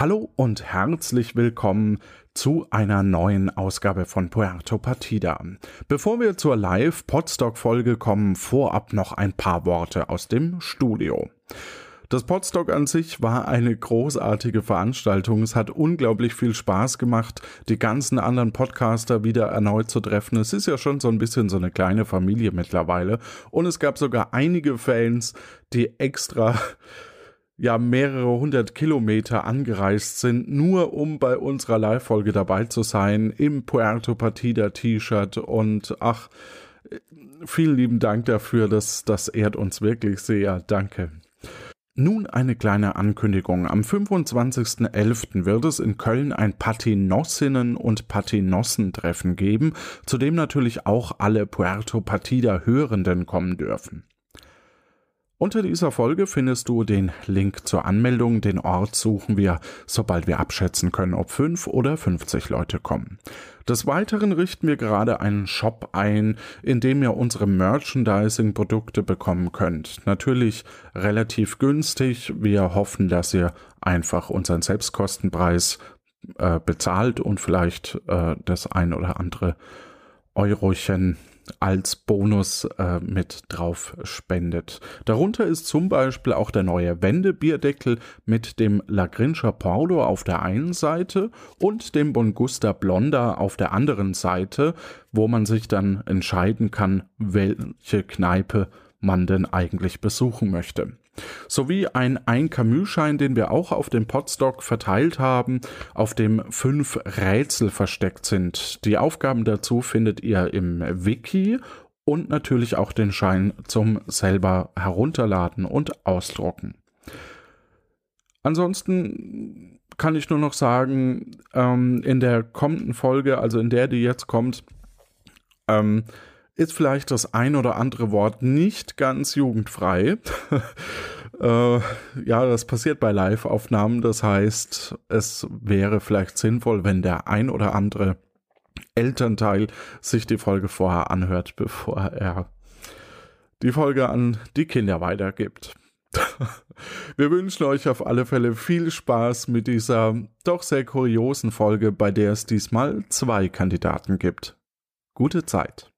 Hallo und herzlich willkommen zu einer neuen Ausgabe von Puerto Partida. Bevor wir zur Live-Podstock-Folge kommen, vorab noch ein paar Worte aus dem Studio. Das Podstock an sich war eine großartige Veranstaltung. Es hat unglaublich viel Spaß gemacht, die ganzen anderen Podcaster wieder erneut zu treffen. Es ist ja schon so ein bisschen so eine kleine Familie mittlerweile. Und es gab sogar einige Fans, die extra ja mehrere hundert Kilometer angereist sind, nur um bei unserer Live-Folge dabei zu sein, im Puerto Partida T-Shirt und ach, vielen lieben Dank dafür, das, das ehrt uns wirklich sehr. Danke. Nun eine kleine Ankündigung. Am 25.11. wird es in Köln ein Patinossinnen- und Patinossentreffen geben, zu dem natürlich auch alle Puerto Partida Hörenden kommen dürfen. Unter dieser Folge findest du den Link zur Anmeldung. Den Ort suchen wir, sobald wir abschätzen können, ob fünf oder 50 Leute kommen. Des Weiteren richten wir gerade einen Shop ein, in dem ihr unsere Merchandising-Produkte bekommen könnt. Natürlich relativ günstig. Wir hoffen, dass ihr einfach unseren Selbstkostenpreis äh, bezahlt und vielleicht äh, das ein oder andere Eurochen als Bonus äh, mit drauf spendet. Darunter ist zum Beispiel auch der neue Wendebierdeckel mit dem Lagrinscher Pordo auf der einen Seite und dem Bongusta Blonda auf der anderen Seite, wo man sich dann entscheiden kann, welche Kneipe man denn eigentlich besuchen möchte sowie ein ein Camus-Schein, den wir auch auf dem Podstock verteilt haben, auf dem fünf Rätsel versteckt sind. Die Aufgaben dazu findet ihr im Wiki und natürlich auch den Schein zum selber herunterladen und ausdrucken. Ansonsten kann ich nur noch sagen, ähm, in der kommenden Folge, also in der, die jetzt kommt, ähm, ist vielleicht das ein oder andere Wort nicht ganz jugendfrei. äh, ja, das passiert bei Live-Aufnahmen. Das heißt, es wäre vielleicht sinnvoll, wenn der ein oder andere Elternteil sich die Folge vorher anhört, bevor er die Folge an die Kinder weitergibt. Wir wünschen euch auf alle Fälle viel Spaß mit dieser doch sehr kuriosen Folge, bei der es diesmal zwei Kandidaten gibt. Gute Zeit.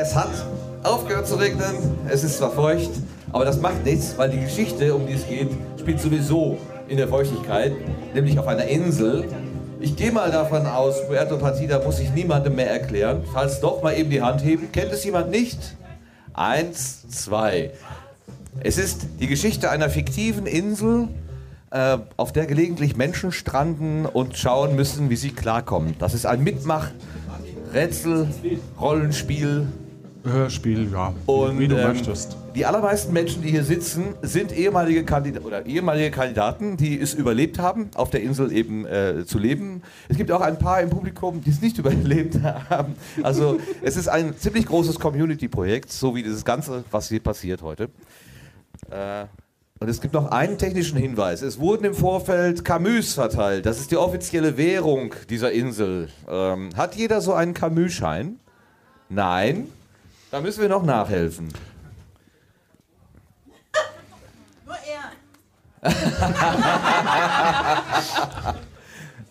Es hat aufgehört zu regnen, es ist zwar feucht, aber das macht nichts, weil die Geschichte, um die es geht, spielt sowieso in der Feuchtigkeit, nämlich auf einer Insel. Ich gehe mal davon aus, Puerto Partida muss ich niemandem mehr erklären. Falls doch, mal eben die Hand heben. Kennt es jemand nicht? Eins, zwei. Es ist die Geschichte einer fiktiven Insel, äh, auf der gelegentlich Menschen stranden und schauen müssen, wie sie klarkommen. Das ist ein Mitmach, Rätsel, Rollenspiel, Hörspiel, ja. Und, wie du ähm, möchtest. Die allermeisten Menschen, die hier sitzen, sind ehemalige, Kandida oder ehemalige Kandidaten, die es überlebt haben, auf der Insel eben äh, zu leben. Es gibt auch ein paar im Publikum, die es nicht überlebt haben. Also es ist ein ziemlich großes Community-Projekt, so wie dieses Ganze, was hier passiert heute. Äh, und es gibt noch einen technischen Hinweis. Es wurden im Vorfeld Camus verteilt. Das ist die offizielle Währung dieser Insel. Ähm, hat jeder so einen Camus-Schein? Nein. Da müssen wir noch nachhelfen. Nur er.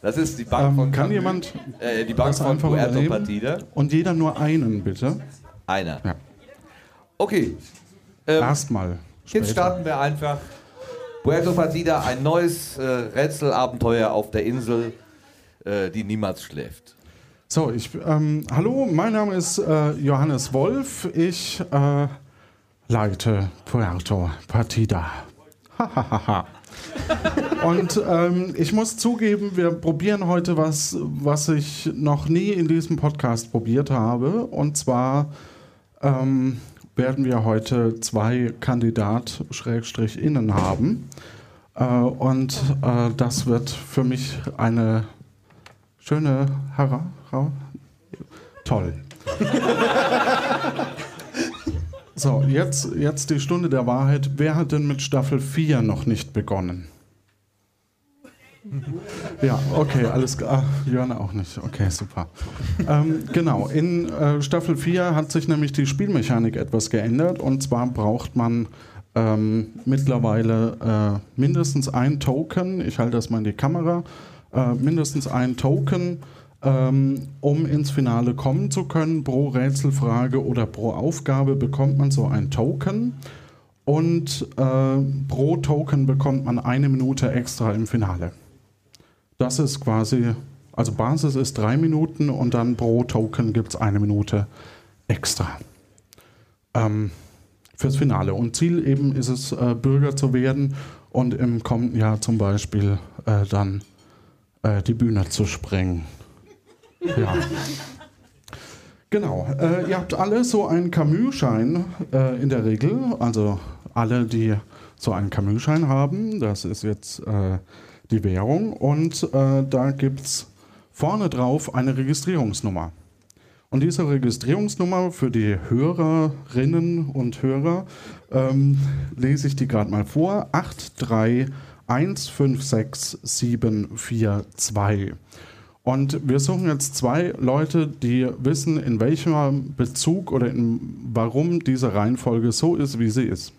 das ist die Bank ähm, von Kann jemand äh, die Bank von Puerto Partida. Und jeder nur einen, bitte. Einer. Ja. Okay. Ähm, Erstmal. Jetzt starten wir einfach. Puerto Partida, ein neues äh, Rätselabenteuer auf der Insel, äh, die niemals schläft. So, ich, ähm, hallo, mein Name ist äh, Johannes Wolf. Ich äh, leite Puerto Partida. Und ähm, ich muss zugeben, wir probieren heute was, was ich noch nie in diesem Podcast probiert habe. Und zwar ähm, werden wir heute zwei Kandidat-Innen haben. Äh, und äh, das wird für mich eine schöne Herausforderung Toll. so, jetzt, jetzt die Stunde der Wahrheit. Wer hat denn mit Staffel 4 noch nicht begonnen? Ja, okay, alles klar. Jörn auch nicht. Okay, super. ähm, genau, in äh, Staffel 4 hat sich nämlich die Spielmechanik etwas geändert und zwar braucht man ähm, mittlerweile äh, mindestens ein Token, ich halte das mal in die Kamera, äh, mindestens ein Token, ähm, um ins Finale kommen zu können. Pro Rätselfrage oder pro Aufgabe bekommt man so ein Token und äh, pro Token bekommt man eine Minute extra im Finale. Das ist quasi, also Basis ist drei Minuten und dann pro Token gibt es eine Minute extra. Ähm, fürs Finale. Und Ziel eben ist es, äh, Bürger zu werden und im kommenden Jahr zum Beispiel äh, dann äh, die Bühne zu sprengen. Ja. Genau. Äh, ihr habt alle so einen Camus-Schein äh, in der Regel. Also alle, die so einen Camus-Schein haben. Das ist jetzt äh, die Währung. Und äh, da gibt es vorne drauf eine Registrierungsnummer. Und diese Registrierungsnummer für die Hörerinnen und Hörer ähm, lese ich die gerade mal vor. 83156742. Und wir suchen jetzt zwei Leute, die wissen, in welchem Bezug oder in, warum diese Reihenfolge so ist, wie sie ist.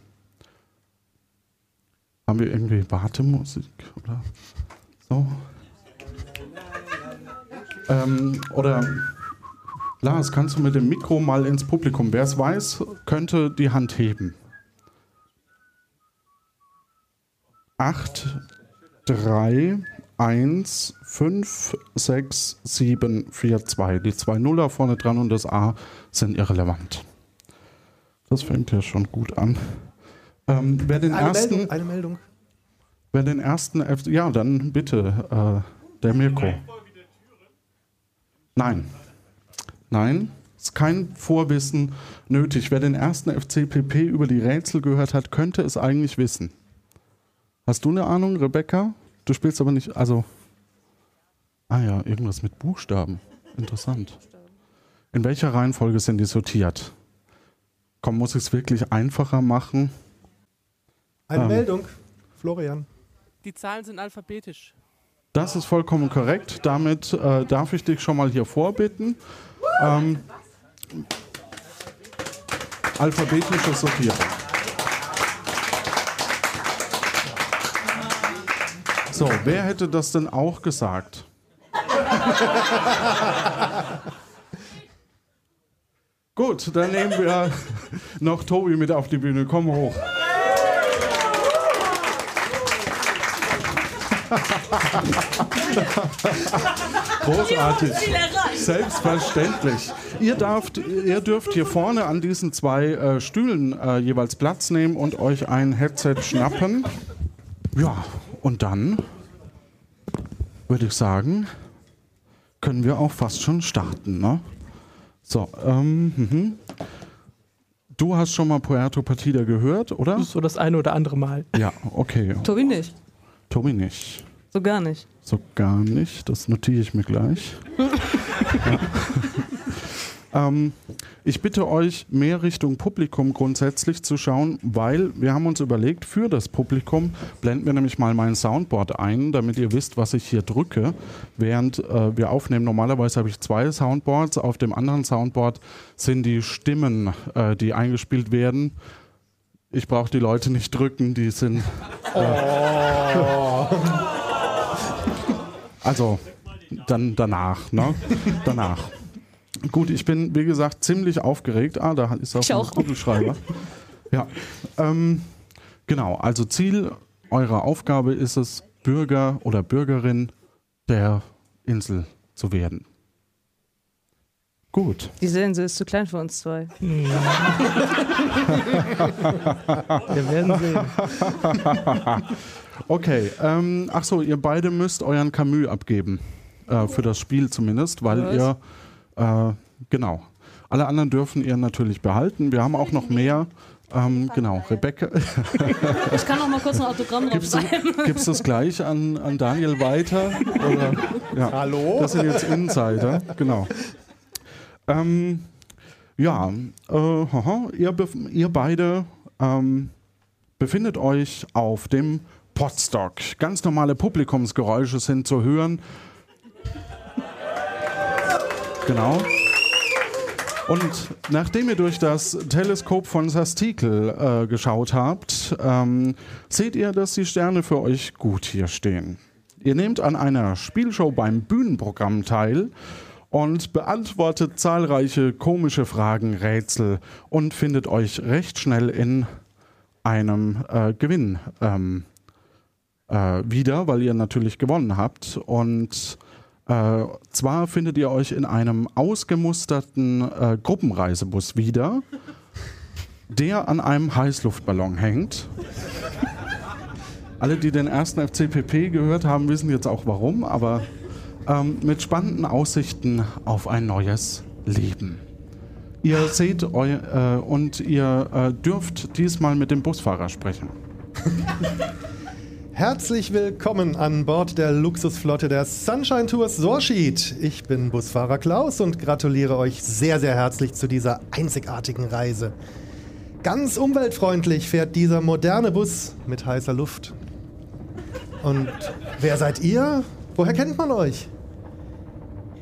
Haben wir irgendwie Wartemusik oder so? Ähm, oder Lars, kannst du mit dem Mikro mal ins Publikum? Wer es weiß, könnte die Hand heben. 8, 3, 1, 5, 6, 7, 4, 2. Die zwei Nuller vorne dran und das A sind irrelevant. Das fängt ja schon gut an. Ähm, wer den Eine ersten. Meldung, eine Meldung. Wer den ersten. F ja, dann bitte, äh, der Mirko. Nein. Nein, ist kein Vorwissen nötig. Wer den ersten FCPP über die Rätsel gehört hat, könnte es eigentlich wissen. Hast du eine Ahnung, Rebecca? Du spielst aber nicht, also. Ah ja, irgendwas mit Buchstaben. Interessant. In welcher Reihenfolge sind die sortiert? Komm, muss ich es wirklich einfacher machen? Eine Ähm. Meldung. Florian. Die Zahlen sind alphabetisch. Das ist vollkommen korrekt. Damit äh, darf ich dich schon mal hier vorbitten. Ähm, alphabetische Sortierung. So, wer hätte das denn auch gesagt? Gut, dann nehmen wir noch Tobi mit auf die Bühne. Komm hoch. Großartig. Selbstverständlich. Ihr, darft, ihr dürft hier vorne an diesen zwei äh, Stühlen äh, jeweils Platz nehmen und euch ein Headset schnappen. Ja, und dann würde ich sagen, können wir auch fast schon starten. Ne? So, ähm, mhm. du hast schon mal Puerto Partida gehört, oder? So das eine oder andere Mal. Ja, okay. Tobi nicht. Tobi nicht. So gar nicht. So gar nicht. Das notiere ich mir gleich. ja. ähm, ich bitte euch, mehr Richtung Publikum grundsätzlich zu schauen, weil wir haben uns überlegt, für das Publikum blenden wir nämlich mal mein Soundboard ein, damit ihr wisst, was ich hier drücke, während äh, wir aufnehmen. Normalerweise habe ich zwei Soundboards. Auf dem anderen Soundboard sind die Stimmen, äh, die eingespielt werden. Ich brauche die Leute nicht drücken, die sind. Also dann danach, ne? danach. Gut, ich bin, wie gesagt, ziemlich aufgeregt. Ah, da ist auch Ich ein auch. Kugelschreiber. Ja, ähm, genau. Also Ziel eurer Aufgabe ist es, Bürger oder Bürgerin der Insel zu werden. Gut. Diese Insel ist zu klein für uns zwei. Wir werden sehen. Okay, ähm, ach so, ihr beide müsst euren Camus abgeben. Äh, für das Spiel zumindest, weil Was? ihr, äh, genau. Alle anderen dürfen ihr natürlich behalten. Wir haben auch noch mehr. Ähm, genau, Rebecca, Ich kann noch mal kurz ein Autogramm drauf gibst du, gibst du es gleich an, an Daniel weiter? Oder, ja. Hallo? Das sind jetzt Insider, genau. Ähm, ja, äh, haha, ihr, ihr beide ähm, befindet euch auf dem Podstock. Ganz normale Publikumsgeräusche sind zu hören. Genau. Und nachdem ihr durch das Teleskop von Sastikel äh, geschaut habt, ähm, seht ihr, dass die Sterne für euch gut hier stehen. Ihr nehmt an einer Spielshow beim Bühnenprogramm teil und beantwortet zahlreiche komische Fragen, Rätsel und findet euch recht schnell in einem äh, Gewinn ähm, äh, wieder, weil ihr natürlich gewonnen habt. Und äh, zwar findet ihr euch in einem ausgemusterten äh, Gruppenreisebus wieder, der an einem Heißluftballon hängt. Alle, die den ersten FCPP gehört haben, wissen jetzt auch warum, aber ähm, mit spannenden Aussichten auf ein neues Leben. Ihr seht eu äh, und ihr äh, dürft diesmal mit dem Busfahrer sprechen. Herzlich willkommen an Bord der Luxusflotte der Sunshine Tours Sorschied. Ich bin Busfahrer Klaus und gratuliere euch sehr, sehr herzlich zu dieser einzigartigen Reise. Ganz umweltfreundlich fährt dieser moderne Bus mit heißer Luft. Und wer seid ihr? Woher kennt man euch?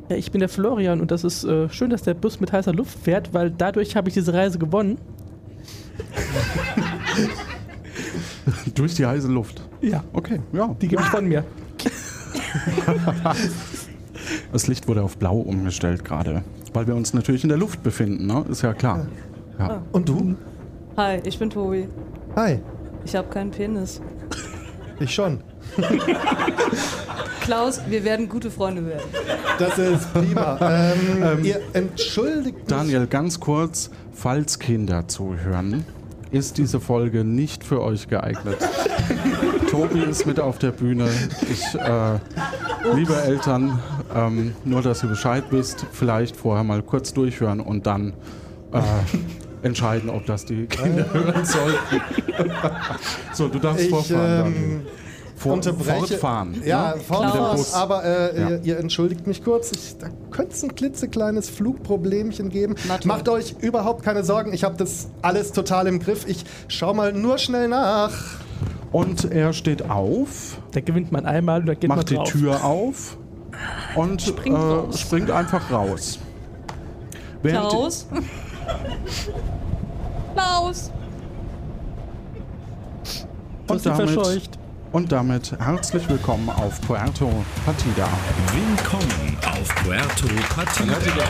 Ja, ich bin der Florian und das ist äh, schön, dass der Bus mit heißer Luft fährt, weil dadurch habe ich diese Reise gewonnen. Durch die heiße Luft. Ja, Okay, ja. die gebe ich von mir. Das Licht wurde auf blau umgestellt gerade, weil wir uns natürlich in der Luft befinden, ne? Ist ja klar. Ja. Und du? Hi, ich bin Tobi. Hi, Ich habe keinen Penis. ich schon. Klaus, wir werden gute Freunde werden. Das ist prima. ähm, ihr entschuldigt mich. Daniel, ganz kurz, falls Kinder zuhören, ist diese Folge nicht für euch geeignet. Tobi ist mit auf der Bühne. Ich, äh, liebe Eltern, ähm, nur dass ihr Bescheid wisst, vielleicht vorher mal kurz durchhören und dann äh, entscheiden, ob das die Kinder hören sollten. so, du darfst Ich vorfahren. Ähm, Vor, unterbreche. Fortfahren. Ja, ne? fortfahren. Aber äh, Ja. ihr, ihr entschuldigt mich kurz. Ich, da könnte es ein klitzekleines Flugproblemchen geben. Na toll. Macht euch überhaupt keine Sorgen. Ich habe das alles total im Griff. Ich schau mal nur schnell nach. Und er steht auf, Da gewinnt man einmal und da geht macht man die drauf. Tür auf und Springt äh, raus. springt einfach raus. Während Klaus? Klaus? Und damit, verscheucht. Und damit herzlich willkommen auf Puerto Partida. Willkommen auf Puerto Partida.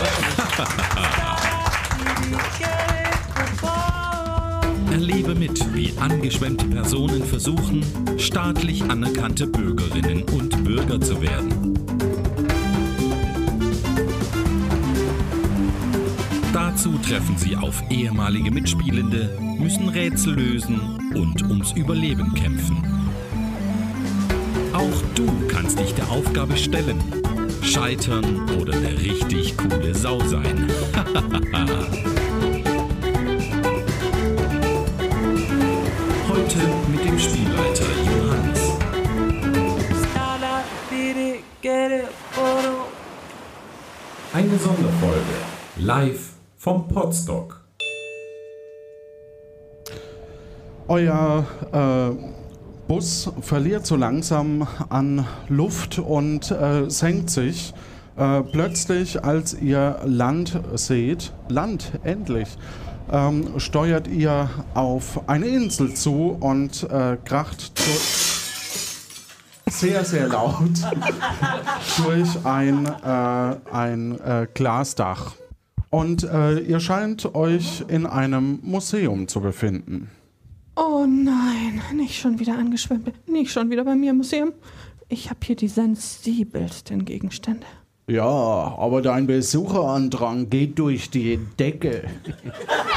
Erlebe mit, wie angeschwemmte Personen versuchen, staatlich anerkannte Bürgerinnen und Bürger zu werden. Dazu treffen sie auf ehemalige Mitspielende, müssen Rätsel lösen und ums Überleben kämpfen. Auch du kannst dich der Aufgabe stellen, scheitern oder eine richtig coole Sau sein. Heute mit dem Spielleiter Johannes. Eine Sonderfolge live vom Podstock. Euer äh, Bus verliert so langsam an Luft und äh, senkt sich. Äh, plötzlich, als ihr Land seht, Land endlich, ähm, steuert ihr auf eine Insel zu und äh, kracht sehr, sehr laut durch ein, äh, ein äh, Glasdach. Und äh, ihr scheint euch in einem Museum zu befinden. Oh nein, nicht schon wieder angeschwemmt. Nicht schon wieder bei mir im Museum. Ich habe hier die sensibelsten Gegenstände. Ja, aber dein Besucherandrang geht durch die Decke.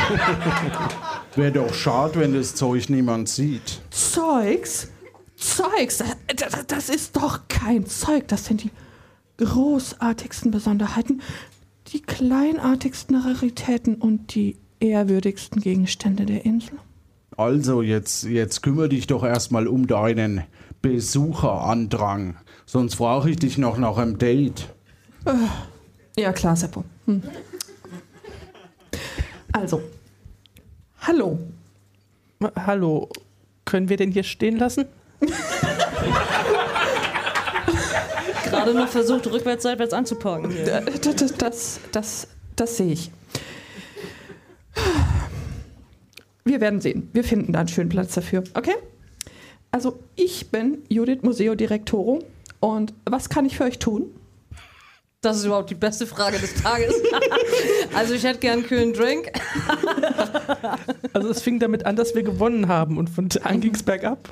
Wäre doch schade, wenn das Zeug niemand sieht. Zeugs? Zeugs? Das, das ist doch kein Zeug. Das sind die großartigsten Besonderheiten, die kleinartigsten Raritäten und die ehrwürdigsten Gegenstände der Insel. Also, jetzt, jetzt kümmere dich doch erstmal um deinen Besucherandrang. Sonst frage ich dich noch nach einem Date. Ja, klar, Seppo. Hm. Also, hallo. Hallo, können wir den hier stehen lassen? Gerade noch versucht, rückwärts, seitwärts anzupacken. Äh, Das, das, das, das, das sehe ich. Wir werden sehen. Wir finden da einen schönen Platz dafür. Okay? Also, ich bin Judith Museo Direktoro. Und was kann ich für euch tun? Das ist überhaupt die beste Frage des Tages. also ich hätte gern einen kühlen Drink. Also es fing damit an, dass wir gewonnen haben und von da an ging es bergab.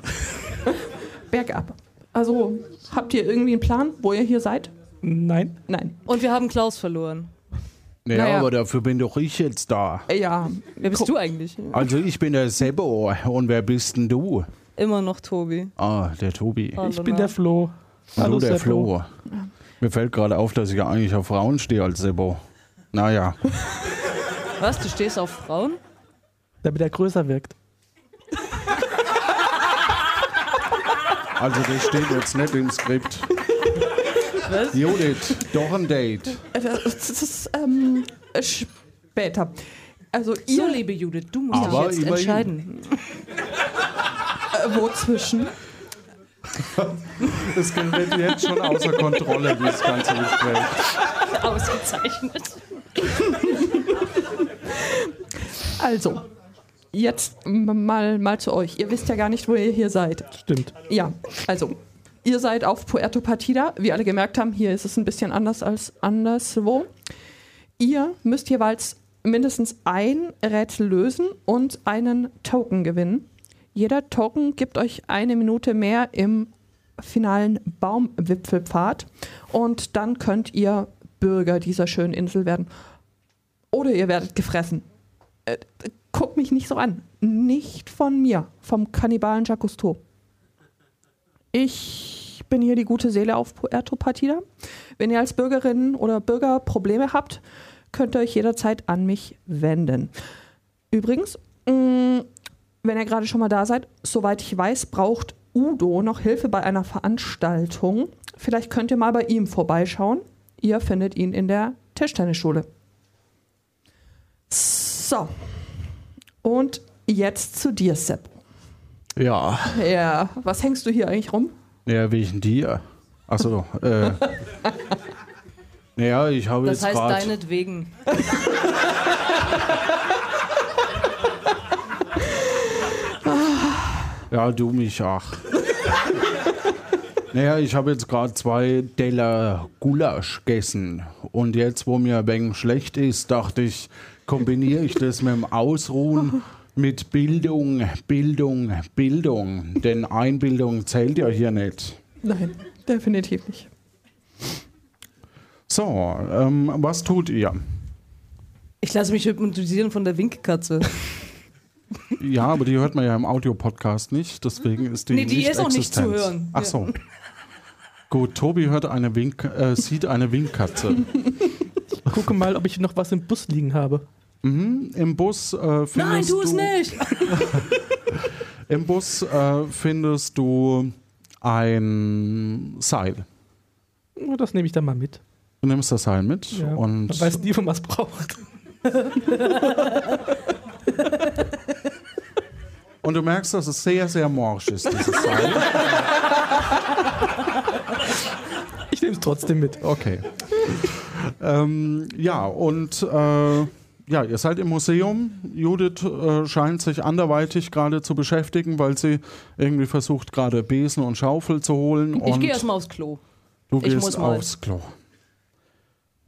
Bergab. Also, habt ihr irgendwie einen Plan, wo ihr hier seid? Nein. Nein. Und wir haben Klaus verloren. Naja, Naja. aber dafür bin doch ich jetzt da. Ja. Wer bist du eigentlich? Also ich bin der Sebo und wer bist denn du? Immer noch Tobi. Ah, der Tobi. Hallo, Ich bin na? der Flo. Und Hallo, du der. Flo. Mir fällt gerade auf, dass ich ja eigentlich auf Frauen stehe als Sebo. Naja, Was, du stehst auf Frauen? Damit er größer wirkt. also das steht jetzt nicht im Skript. Was? Judith, doch ein Date. Äh, Das das ist ähm, später. Also, So, ihr liebe Judith, du musst Aber dich jetzt entscheiden. äh, wo zwischen? Das gerät jetzt schon außer Kontrolle, dieses ganze Gespräch. Ausgezeichnet. Also, jetzt mal, mal zu euch. Ihr wisst ja gar nicht, wo ihr hier seid. Stimmt. Ja, also, ihr seid auf Puerto Partida. Wie alle gemerkt haben, hier ist es ein bisschen anders als anderswo. Ihr müsst jeweils mindestens ein Rätsel lösen und einen Token gewinnen. Jeder Token gibt euch eine Minute mehr im finalen Baumwipfelpfad und dann könnt ihr Bürger dieser schönen Insel werden. Oder ihr werdet gefressen. Äh, guck mich nicht so an. Nicht von mir, vom Kannibalen Jacques Cousteau. Ich bin hier die gute Seele auf Puerto Partida. Wenn ihr als Bürgerinnen oder Bürger Probleme habt, könnt ihr euch jederzeit an mich wenden. Übrigens, mh, wenn ihr gerade schon mal da seid, soweit ich weiß, braucht Udo noch Hilfe bei einer Veranstaltung. Vielleicht könnt ihr mal bei ihm vorbeischauen. Ihr findet ihn in der Tischtennisschule. So. Und jetzt zu dir, Sepp. Ja, Ja, was hängst du hier eigentlich rum? ja, wegen dir. Achso, äh. Naja, ich habe Das jetzt heißt gerade. deinetwegen. Ja, du mich auch. naja, ich habe jetzt gerade zwei Teller Gulasch gegessen. Und jetzt, wo mir ein wenig schlecht ist, dachte ich, kombiniere ich das mit dem Ausruhen mit Bildung, Bildung, Bildung. Denn Einbildung zählt ja hier nicht. Nein, definitiv nicht. So, ähm, was tut ihr? Ich lasse mich hypnotisieren von der Winkkatze. Ja, aber die hört man ja im Audiopodcast nicht, deswegen ist die Nee, die nicht ist auch nicht zu existent. hören. Ach so. Gut, Tobi hört eine Wink, äh, sieht eine Winkkatze. Gucke mal, ob ich noch was im Bus liegen habe. Mhm, Im Bus äh, findest Nein, tu es du, nicht! Im Bus äh, findest du ein Seil. Na, Das nehme ich dann mal mit. Du nimmst das Seil mit Ja. und Man weiß nie, wo man es braucht. und du merkst, dass es sehr, sehr morsch ist, dieses Seil. Ich nehme es trotzdem mit. Okay. ähm, ja, und äh, ja, ihr seid im Museum. Judith äh, scheint sich anderweitig gerade zu beschäftigen, weil sie irgendwie versucht, gerade Besen und Schaufel zu holen. Ich gehe erstmal aufs Klo. du ich gehst muss mal. aufs Klo.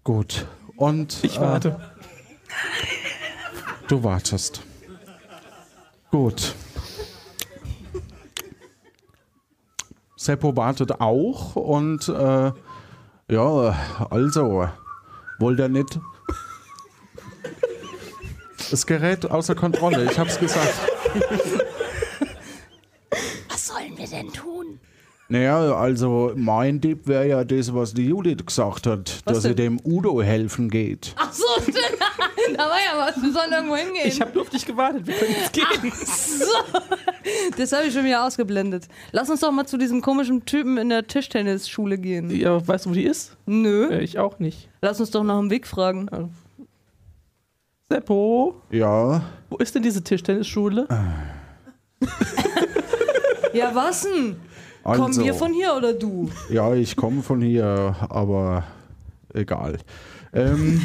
Gut. Und Ich äh, warte. Du wartest. Gut. Seppo wartet auch und äh, ja, also, wollt ihr nicht. Es gerät außer Kontrolle, ich hab's gesagt. Was sollen wir denn tun? Naja, also mein Tipp wäre ja das, was die Judith gesagt hat, dass sie dem Udo helfen geht. Ach so, da war ja was. Wir sollen irgendwo hingehen. Ich habe nur auf dich gewartet. Wir können jetzt gehen. so. Das habe ich schon wieder ausgeblendet. Lass uns doch mal zu diesem komischen Typen in der Tischtennisschule gehen. Ja, weißt du, wo die ist? Nö. Äh, ich auch nicht. Lass uns doch nach dem Weg fragen. Seppo, Ja, wo ist denn diese Tischtennisschule? Ja, was denn? Also, Kommen wir von hier oder du? Ja, ich komme von hier, aber egal. Ähm,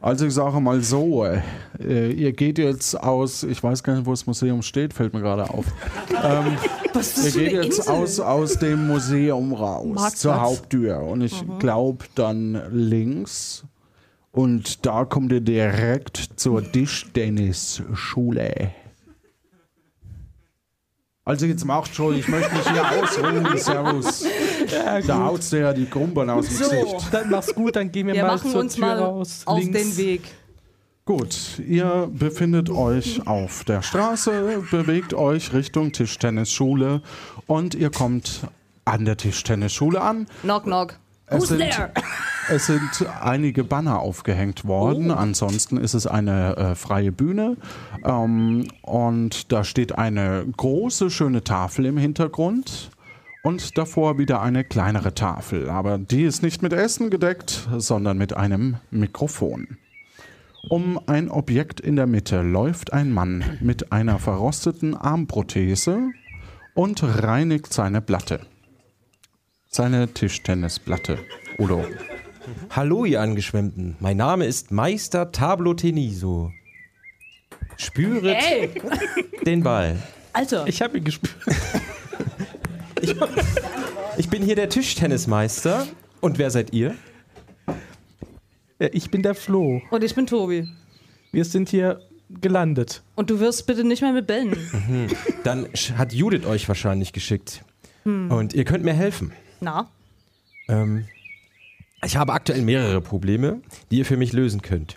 also ich sage mal so, äh, ihr geht jetzt aus, ich weiß gar nicht, wo das Museum steht, fällt mir gerade auf. Ähm, Was ist ihr das für geht jetzt Insel? aus, aus dem Museum raus Marktplatz. zur Haupttür und ich glaube dann links und da kommt ihr direkt zur Tischtennisschule. Also jetzt macht schon, ich möchte mich hier ausruhen, Servus. da haut's dir ja die Krumpeln aus dem So. Gesicht. Dann mach's gut, dann gehen wir, Wir mal machen zur uns Tür mal raus. auf links. den Weg. Gut, ihr befindet euch auf der Straße, bewegt euch Richtung Tischtennisschule und ihr kommt an der Tischtennisschule an. Knock, knock. Es sind, es sind einige Banner aufgehängt worden. Ansonsten ist es eine äh, freie Bühne. Ähm, und da steht eine große, schöne Tafel im Hintergrund. Und davor wieder eine kleinere Tafel. Aber die ist nicht mit Essen gedeckt, sondern mit einem Mikrofon. Um ein Objekt in der Mitte läuft ein Mann mit einer verrosteten Armprothese und reinigt seine Platte. Seine Tischtennisplatte. Udo. Hallo, ihr Angeschwemmten. Mein Name ist Meister Tablo Teniso. Spüret Ey, den Ball. Alter. Ich habe ihn gespürt. Ich bin hier der Tischtennismeister. Und wer seid ihr? Ich bin der Flo. Und ich bin Tobi. Wir sind hier gelandet. Und du wirst bitte nicht mehr mit Bällen. Dann sch- hat Judith euch wahrscheinlich geschickt. Und ihr könnt mir helfen. Na? Ähm, ich habe aktuell mehrere Probleme, die ihr für mich lösen könnt.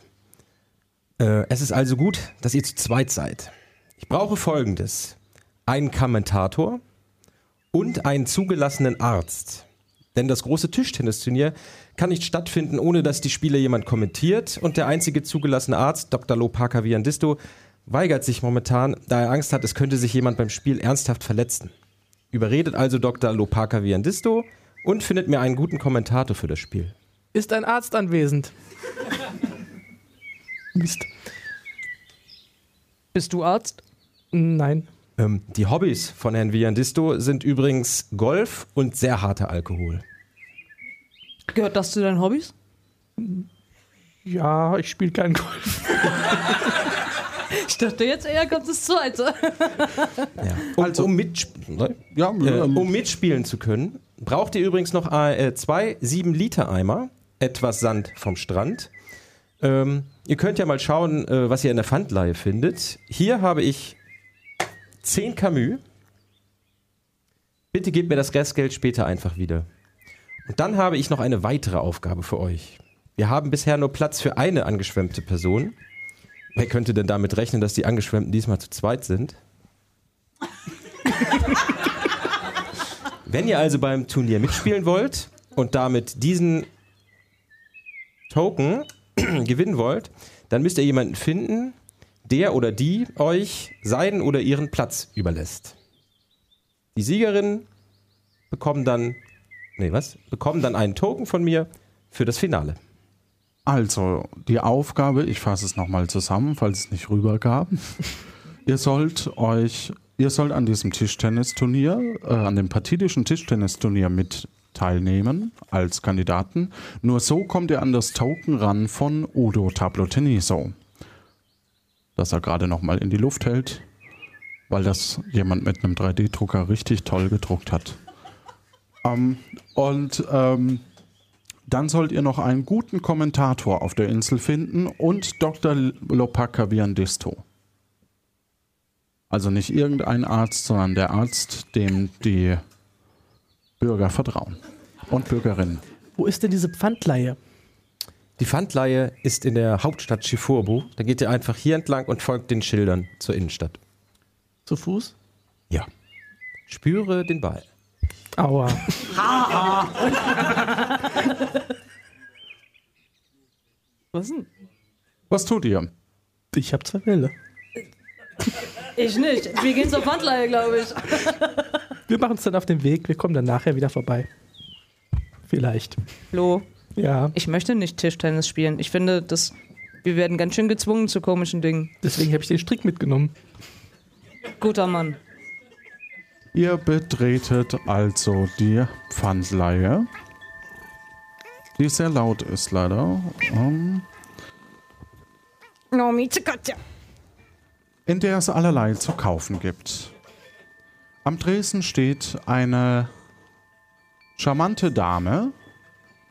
Äh, es ist also gut, dass ihr zu zweit seid. Ich brauche folgendes: einen Kommentator und einen zugelassenen Arzt. Denn das große Tischtennisturnier kann nicht stattfinden, ohne dass die Spiele jemand kommentiert. Und der einzige zugelassene Arzt, Dr. Lopaka Viandisto, weigert sich momentan, da er Angst hat, es könnte sich jemand beim Spiel ernsthaft verletzen. Überredet also Dr. Lopaka Viandisto und findet mir einen guten Kommentator für das Spiel. Ist ein Arzt anwesend? Mist. Bist du Arzt? Nein. Ähm, die Hobbys von Herrn Viandisto sind übrigens Golf und sehr harter Alkohol. Gehört das zu deinen Hobbys? Ja, ich spiele keinen Golf. Ich dachte jetzt eher kommt das zweite. Ja. Um, um, mitsp ne? Ja, äh, um mitspielen zu können, braucht ihr übrigens noch äh, zwei 7-Liter-Eimer, etwas Sand vom Strand. Ähm, ihr könnt ja mal schauen, äh, was ihr in der Pfandleihe findet. Hier habe ich 10 Camus. Bitte gebt mir das Restgeld später einfach wieder. Und dann habe ich noch eine weitere Aufgabe für euch. Wir haben bisher nur Platz für eine angeschwemmte Person. Wer könnte denn damit rechnen, dass die Angeschwemmten diesmal zu zweit sind? Wenn ihr also beim Turnier mitspielen wollt und damit diesen Token gewinnen wollt, dann müsst ihr jemanden finden, der oder die euch seinen oder ihren Platz überlässt. Die Siegerinnen bekommen dann, nee, was? Bekommen dann einen Token von mir für das Finale. Also, die Aufgabe, ich fasse es nochmal zusammen, falls es nicht rübergab. ihr sollt euch, ihr sollt an diesem Tischtennisturnier, äh, an dem partidischen Tischtennisturnier mit teilnehmen als Kandidaten. Nur so kommt ihr an das Token ran von Udo Tabloteniso. Das er gerade nochmal in die Luft hält, weil das jemand mit einem 3D-Drucker richtig toll gedruckt hat. Ähm, und ähm, dann sollt ihr noch einen guten Kommentator auf der Insel finden und Dr. Lopaka Viandisto. Also nicht irgendein Arzt, sondern der Arzt, dem die Bürger vertrauen. Und Bürgerinnen. Wo ist denn diese Pfandleihe? Die Pfandleihe ist in der Hauptstadt Chifurbu. Da geht ihr einfach hier entlang und folgt den Schildern zur Innenstadt. Zu Fuß? Ja. Spüre den Ball. Aua. Was denn? Was tut ihr? Ich habe zwei Bälle. Ich nicht. Wir gehen zur Pfandleihe, glaube ich. Wir machen uns dann auf den Weg. Wir kommen dann nachher wieder vorbei. Vielleicht. Flo, Ja, ich möchte nicht Tischtennis spielen. Ich finde, das, wir werden ganz schön gezwungen zu komischen Dingen. deswegen habe ich den Strick mitgenommen. Guter Mann. Ihr betretet also die Pfandleihe, die sehr laut ist leider, ähm, in der es allerlei zu kaufen gibt. Am Tresen steht eine charmante Dame,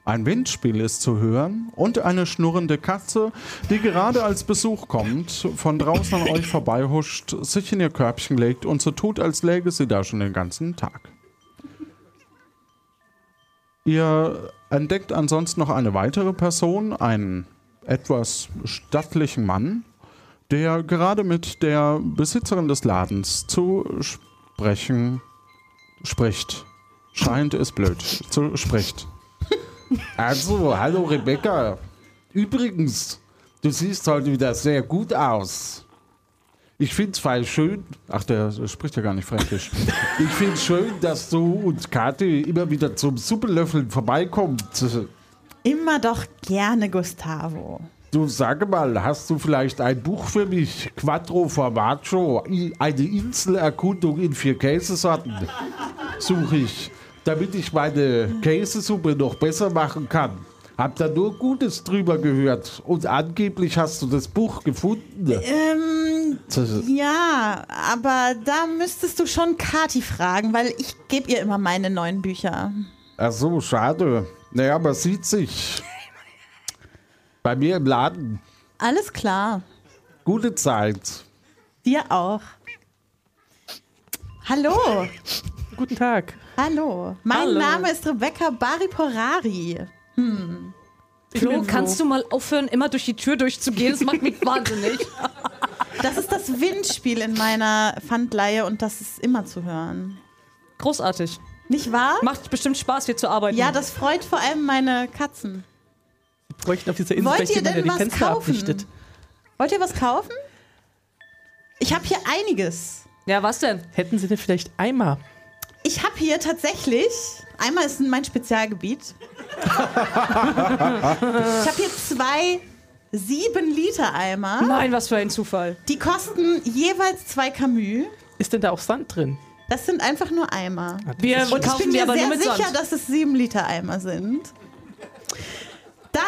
ein Windspiel ist zu hören und eine schnurrende Katze, die gerade als Besuch kommt, von draußen an euch vorbeihuscht, sich in ihr Körbchen legt und so tut, als läge sie da schon den ganzen Tag. Ihr entdeckt ansonsten noch eine weitere Person, einen etwas stattlichen Mann, der gerade mit der Besitzerin des Ladens zu sprechen spricht. Scheint ist blöd. Zu spricht. Also, hallo Rebecca. Übrigens, du siehst heute wieder sehr gut aus. Ich finde es voll schön. Ach, der spricht ja gar nicht Fränkisch. Ich finde es schön, dass du und Kathi immer wieder zum Suppenlöffeln vorbeikommt. Immer doch gerne, Gustavo. Du sag mal, hast du vielleicht ein Buch für mich? Quattro Formaggio, eine Inselerkundung in vier Käsesorten. Suche ich, damit ich meine Käsesuppe noch besser machen kann. Hab da nur Gutes drüber gehört. Und angeblich hast du das Buch gefunden. Ähm, ja, aber da müsstest du schon Kati fragen, weil ich gebe ihr immer meine neuen Bücher. Ach so, schade. Naja, man sieht sich. Bei mir im Laden. Alles klar. Gute Zeit. Dir auch. Hallo. Guten Tag. Hallo. Mein Hallo. Name ist Rebecca Bariporari. Flo, kannst du mal aufhören, immer durch die Tür durchzugehen? Das macht mich wahnsinnig. Das ist das Windspiel in meiner Pfandleihe und das ist immer zu hören. Großartig. Nicht wahr? Macht bestimmt Spaß, hier zu arbeiten. Ja, das freut vor allem meine Katzen. Wir bräuchten auf dieser Insel Wollt ihr denn die was Fenster kaufen? abdichtet. Wollt ihr was kaufen? Ich habe hier einiges. Ja, was denn? Hätten Sie denn vielleicht Eimer? Ich habe hier tatsächlich, einmal ist mein Spezialgebiet. Ich habe hier zwei 7 Liter Eimer. Nein, was für ein Zufall. Die kosten jeweils zwei Camus. Ist denn da auch Sand drin? Das sind einfach nur Eimer. Wir Und ich kaufen bin mir aber sehr nur mit sicher, Sand. dass es 7 Liter Eimer sind. Dann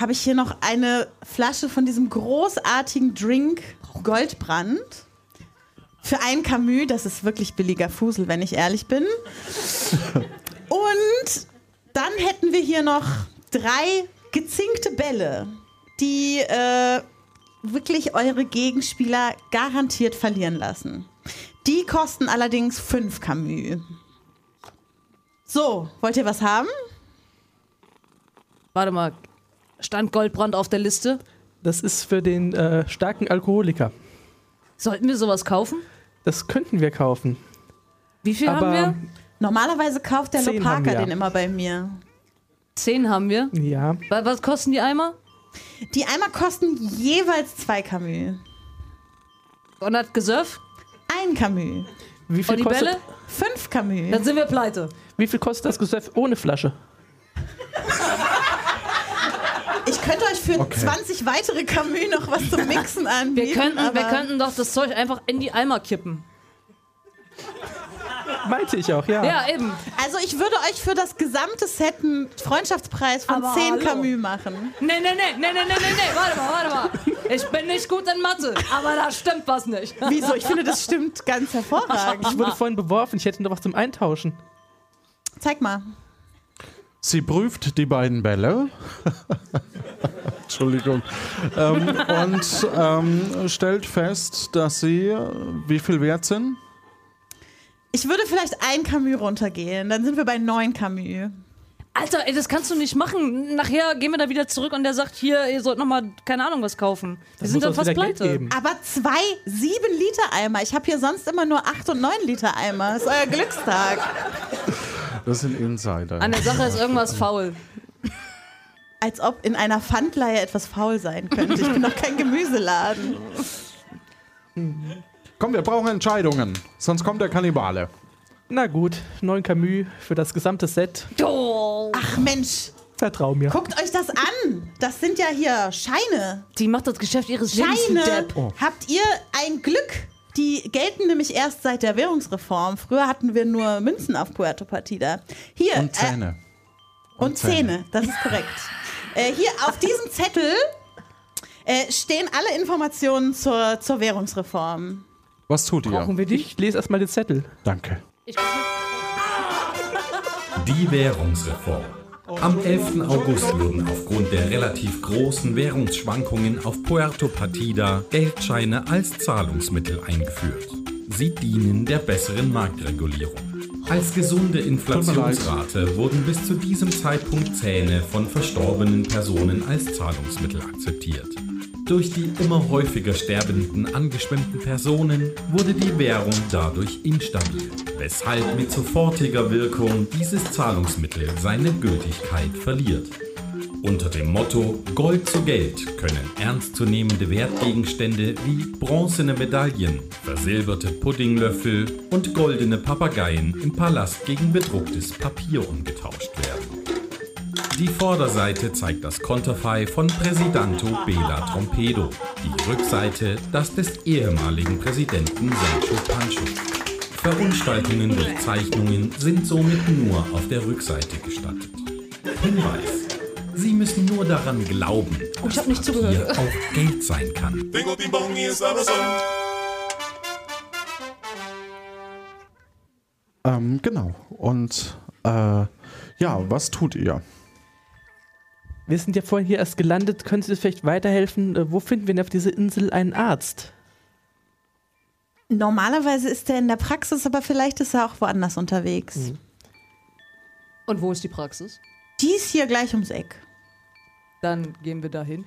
habe ich hier noch eine Flasche von diesem großartigen Drink Goldbrand. Für ein Camus, das ist wirklich billiger Fusel, wenn ich ehrlich bin. Und dann hätten wir hier noch drei gezinkte Bälle, die äh, wirklich eure Gegenspieler garantiert verlieren lassen. Die kosten allerdings 5 Camus. So, wollt ihr was haben? Warte mal. Stand Goldbrand auf der Liste? Das ist für den äh, starken Alkoholiker. Sollten wir sowas kaufen? Das könnten wir kaufen. Wie viel Aber haben wir? Normalerweise kauft der Zehn Lopaka den immer bei mir. Zehn haben wir. ja, Wa- Was kosten die Eimer? Die Eimer kosten jeweils 2 Camus. Und hat Gesöff? Ein Camus. wie viel, Und die kostet, Bälle? 5 Camus. Dann sind wir pleite. wie viel kostet das Gesöff ohne Flasche? Ich könnte euch für Okay. 20 weitere Camus noch was zum Mixen anbieten. Wir könnten, wir könnten doch das Zeug einfach in die Eimer kippen. Meinte ich auch, ja. Ja, eben. Also ich würde euch für das gesamte Set einen Freundschaftspreis von Aber 10 hallo. Camus machen. Nee, nee, nee, nee, nee, nee, nee, nee, warte mal, warte mal. Ich bin nicht gut in Mathe, aber da stimmt was nicht. Wieso? Ich finde, das stimmt ganz hervorragend. Ich wurde vorhin beworfen, ich hätte noch was zum Eintauschen. Zeig mal. Sie prüft die beiden Bälle. Entschuldigung. ähm, und ähm, stellt fest, dass sie äh, wie viel wert sind? Ich würde vielleicht ein Camus runtergehen. Dann sind wir bei 9 Camus. Alter, ey, das kannst du nicht machen. Nachher gehen wir da wieder zurück und der sagt, hier, ihr sollt nochmal, keine Ahnung, was kaufen. Wir Dann sind dann fast pleite. Aber zwei 7 Liter Eimer. Ich habe hier sonst immer nur 8 und 9 Liter Eimer. Das ist euer Glückstag. Das sind Insider. An der Sache ist irgendwas faul. Als ob in einer Pfandleihe etwas faul sein könnte. Ich bin doch kein Gemüseladen. Komm, wir brauchen Entscheidungen, sonst kommt der Kannibale. Na gut, 9 Camus für das gesamte Set. Oh, Ach Mensch, Vertrau mir. guckt euch das an. Das sind ja hier Scheine. die macht das Geschäft ihres Lebens, Scheine. Depp. Oh. Habt ihr ein Glück? die gelten nämlich erst seit der Währungsreform. Früher hatten wir nur Münzen auf Puerto Partida. Hier. Und Zähne. Äh, und Zähne, das ist korrekt. äh, hier auf diesem Zettel äh, stehen alle Informationen zur, zur Währungsreform. Was tut ihr? Brauchen wir dich? Ich lese erstmal den Zettel. Danke. Die Währungsreform. Am 11. August wurden aufgrund der relativ großen Währungsschwankungen auf Puerto Partida Geldscheine als Zahlungsmittel eingeführt. Sie dienen der besseren Marktregulierung. Als gesunde Inflationsrate wurden bis zu diesem Zeitpunkt Zähne von verstorbenen Personen als Zahlungsmittel akzeptiert. Durch die immer häufiger sterbenden angeschwemmten Personen wurde die Währung dadurch instabil, weshalb mit sofortiger Wirkung dieses Zahlungsmittel seine Gültigkeit verliert. Unter dem Motto Gold zu Geld können ernstzunehmende Wertgegenstände wie bronzene Medaillen, versilberte Puddinglöffel und goldene Papageien im Palast gegen bedrucktes Papier umgetauscht werden. Die Vorderseite zeigt das Konterfei von Presidento Bela Trompedo, die Rückseite das des ehemaligen Präsidenten Sancho Pancho. Verunstaltungen durch Zeichnungen sind somit nur auf der Rückseite gestattet. Hinweis. Sie müssen nur daran glauben, Oh, ich dass nicht Papier zugehört. auch Geld sein kann. Ähm, genau. Und äh, ja, was tut ihr? Wir sind ja vorhin hier erst gelandet. Können Sie uns vielleicht weiterhelfen? Äh, Wo finden wir denn auf dieser Insel einen Arzt? Normalerweise ist er in der Praxis, aber vielleicht ist er auch woanders unterwegs. Und wo ist die Praxis? Die ist hier gleich ums Eck. Dann gehen wir dahin.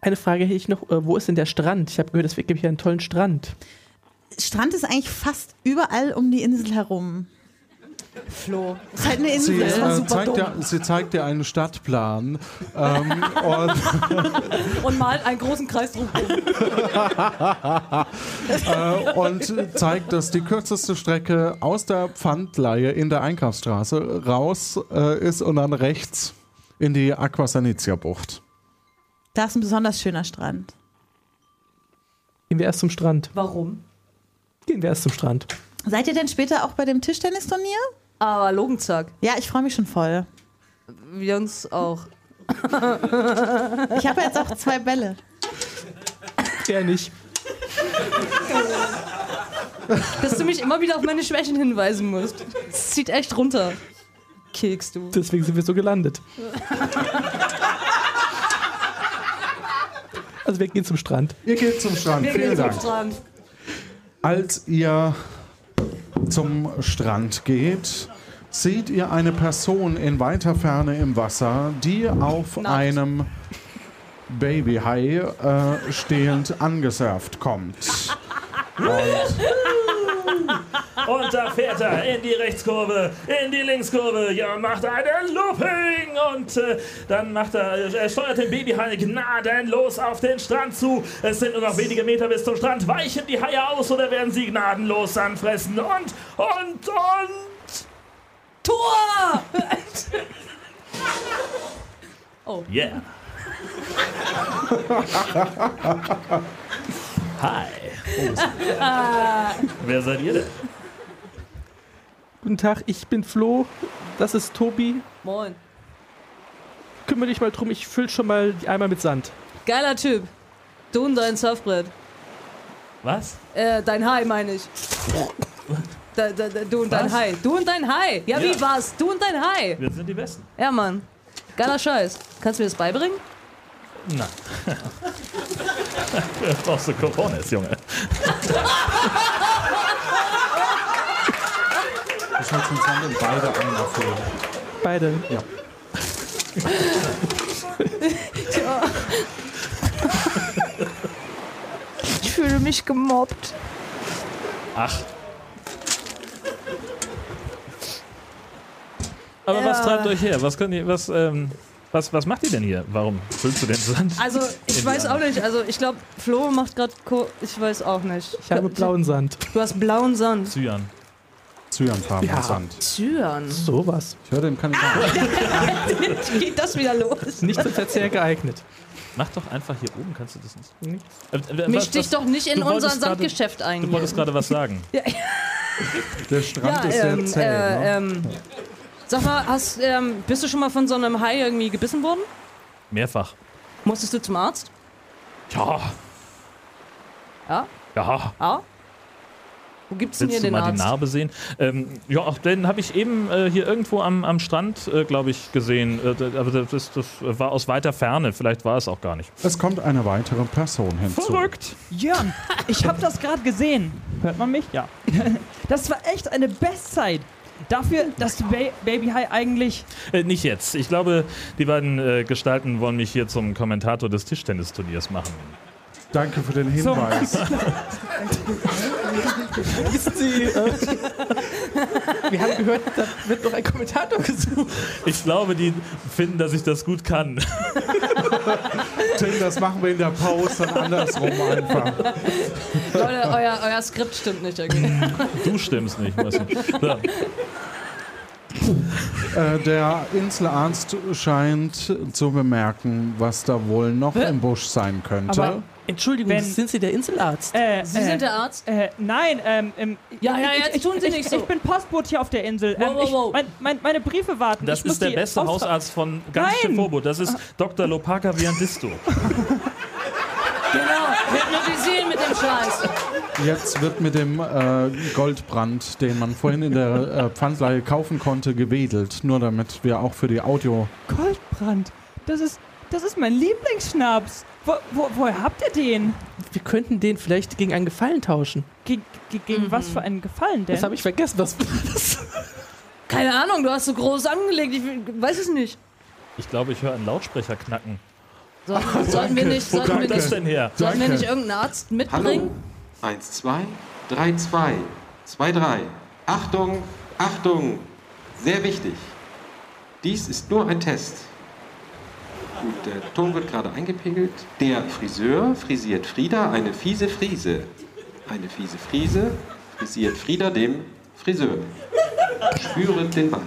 Eine Frage hätte ich noch. Äh, Wo ist denn der Strand? Ich habe gehört, es gibt hier einen tollen Strand. Strand ist eigentlich fast überall um die Insel herum. Flo. Ist halt eine Insel. Sie, das war äh, super zeigt dumm. dir, sie zeigt dir einen Stadtplan ähm, und, Und malt einen großen Kreis drum. äh, und zeigt, dass die kürzeste Strecke aus der Pfandleihe in der Einkaufsstraße raus äh, ist und dann rechts in die Aquasanitia-Bucht. Da ist ein besonders schöner Strand. Gehen wir erst zum Strand. Warum? Gehen wir erst zum Strand. Seid ihr denn später auch bei dem Tischtennisturnier? Aber Logenzack. Ja, ich freue mich schon voll. Wir uns auch. Ich habe jetzt auch zwei Bälle. Der nicht. Dass du mich immer wieder auf meine Schwächen hinweisen musst. Das zieht echt runter. Keks, du. Deswegen sind wir so gelandet. Also wir gehen zum Strand. Ihr geht zum Strand. Wir Vielen gehen zum Dank. Strand. Als ihr zum Strand geht, seht ihr eine Person in weiter Ferne im Wasser, die auf Nacht. einem Babyhai äh, stehend angesurft kommt. Und da fährt er in die Rechtskurve, in die Linkskurve, ja, und macht einen Looping und äh, dann macht er, er steuert den Babyhai gnadenlos auf den Strand zu. Es sind nur noch wenige Meter bis zum Strand. Weichen die Haie aus oder werden sie gnadenlos anfressen? Und, und, und. Tor! oh. Yeah. Hi. Wer seid ihr denn? Guten Tag, ich bin Flo. Das ist Tobi. Moin. Kümmere dich mal drum, ich fülle schon mal die Eimer mit Sand. Geiler Typ. Du und dein Surfbrett. Was? Äh, dein Hai meine ich. Da, da, da, du und dein Was? Hai. Du und dein Hai. Ja, Ja. wie was? Du und dein Hai. Wir sind die Besten. Ja, Mann. Geiler Scheiß. Kannst du mir das beibringen? Nein. Du brauchst du Cojones, Junge. Den Sand in beide Eimer füllen. Beide. Ja. Ich fühle mich gemobbt. Ach. Aber Ja. was treibt euch her? Was, könnt ihr, was, ähm, was, was macht ihr denn hier? Warum füllst du den Sand? Also, ich weiß auch nicht. Also, ich glaube, Flo macht gerade. Co ich weiß auch nicht. Ich habe blauen Sand. Du hast blauen Sand. Cyan. Cyanfarben Ja. Sand. Cyan. Sowas. Ich höre dem Kandidaten. Geht das wieder los? Nicht zum Verzehr geeignet. Mach doch einfach hier oben, kannst du das nicht? Äh, äh, Misch was- dich was- doch nicht in unser Sandgeschäft ein. Du wolltest gerade was sagen. Ja, Der Strand ja, ist sehr ähm, zäh. ne? äh, ähm, sag mal, hast, ähm, bist du schon mal von so einem Hai irgendwie gebissen worden? Mehrfach. Musstest du zum Arzt? Ja, Ja? ja. Ja? Wo gibt's denn hier Willst du den mal Arzt? die Narbe sehen? Ähm, ja, auch den habe ich eben äh, hier irgendwo am, am Strand, äh, glaube ich, gesehen. Äh, aber das, das, das war aus weiter Ferne. Vielleicht war es auch gar nicht. es kommt eine weitere Person hinzu. Verrückt! Jörn, ich habe das gerade gesehen. Hört man mich? Ja. Das war echt eine Bestzeit. Dafür, dass ba Baby High eigentlich. Äh, nicht jetzt. Ich glaube, die beiden äh, Gestalten wollen mich hier zum Kommentator des Tischtennisturniers machen. Danke für den Hinweis. Wissen Sie, äh, wir haben gehört, da wird noch ein Kommentator gesucht. Ich glaube, die finden, dass ich das gut kann. Tim, das machen wir in der Pause dann andersrum einfach. Leute, euer, euer Skript stimmt nicht irgendwie. Du stimmst nicht. Weißt du. so. Äh, der Inselarzt scheint zu bemerken, was da wohl noch im Busch sein könnte. Aber Entschuldigung, Wenn- sind Sie der Inselarzt? Äh, Sie äh, sind der Arzt? Äh, nein, ähm, ähm, Ja, ja, ich, jetzt ich, tun Sie ich, nicht ich, so. bin Postbote hier auf der Insel. Wow, ähm, wow, ich, wow. Mein, mein, meine Briefe warten. Das ich ist der beste Hausarzt von ganz Nein. Schifobo. Das ist Dr. Lopaka Viandisto. Genau, hypnotisieren mit dem Scheiß. Jetzt wird mit dem äh, Goldbrand, den man vorhin in der äh, Pfandleihe kaufen konnte, gewedelt. Nur damit wir auch für die Audio. Goldbrand. Das ist, das ist mein Lieblingsschnaps. Wo, wo, woher habt ihr den? Wir könnten den vielleicht gegen einen Gefallen tauschen. Ge ge gegen was Mhm. für einen Gefallen denn? Das habe ich vergessen. Was? Keine Ahnung, du hast so groß angelegt, ich weiß es nicht. Ich glaube, ich höre einen Lautsprecher knacken. So, sollten wir nicht, Wo sollten wir nicht, denn her? sollten wir nicht irgendeinen Arzt mitbringen? Hallo. 1, 2, 3, 2, 2, 3. Achtung, Achtung. Sehr wichtig. Dies ist nur ein Test. Gut, der Ton wird gerade eingepegelt. Der Friseur frisiert Frieda eine fiese Friese. Eine fiese Friese frisiert Frieda dem Friseur. Spüre den Ball.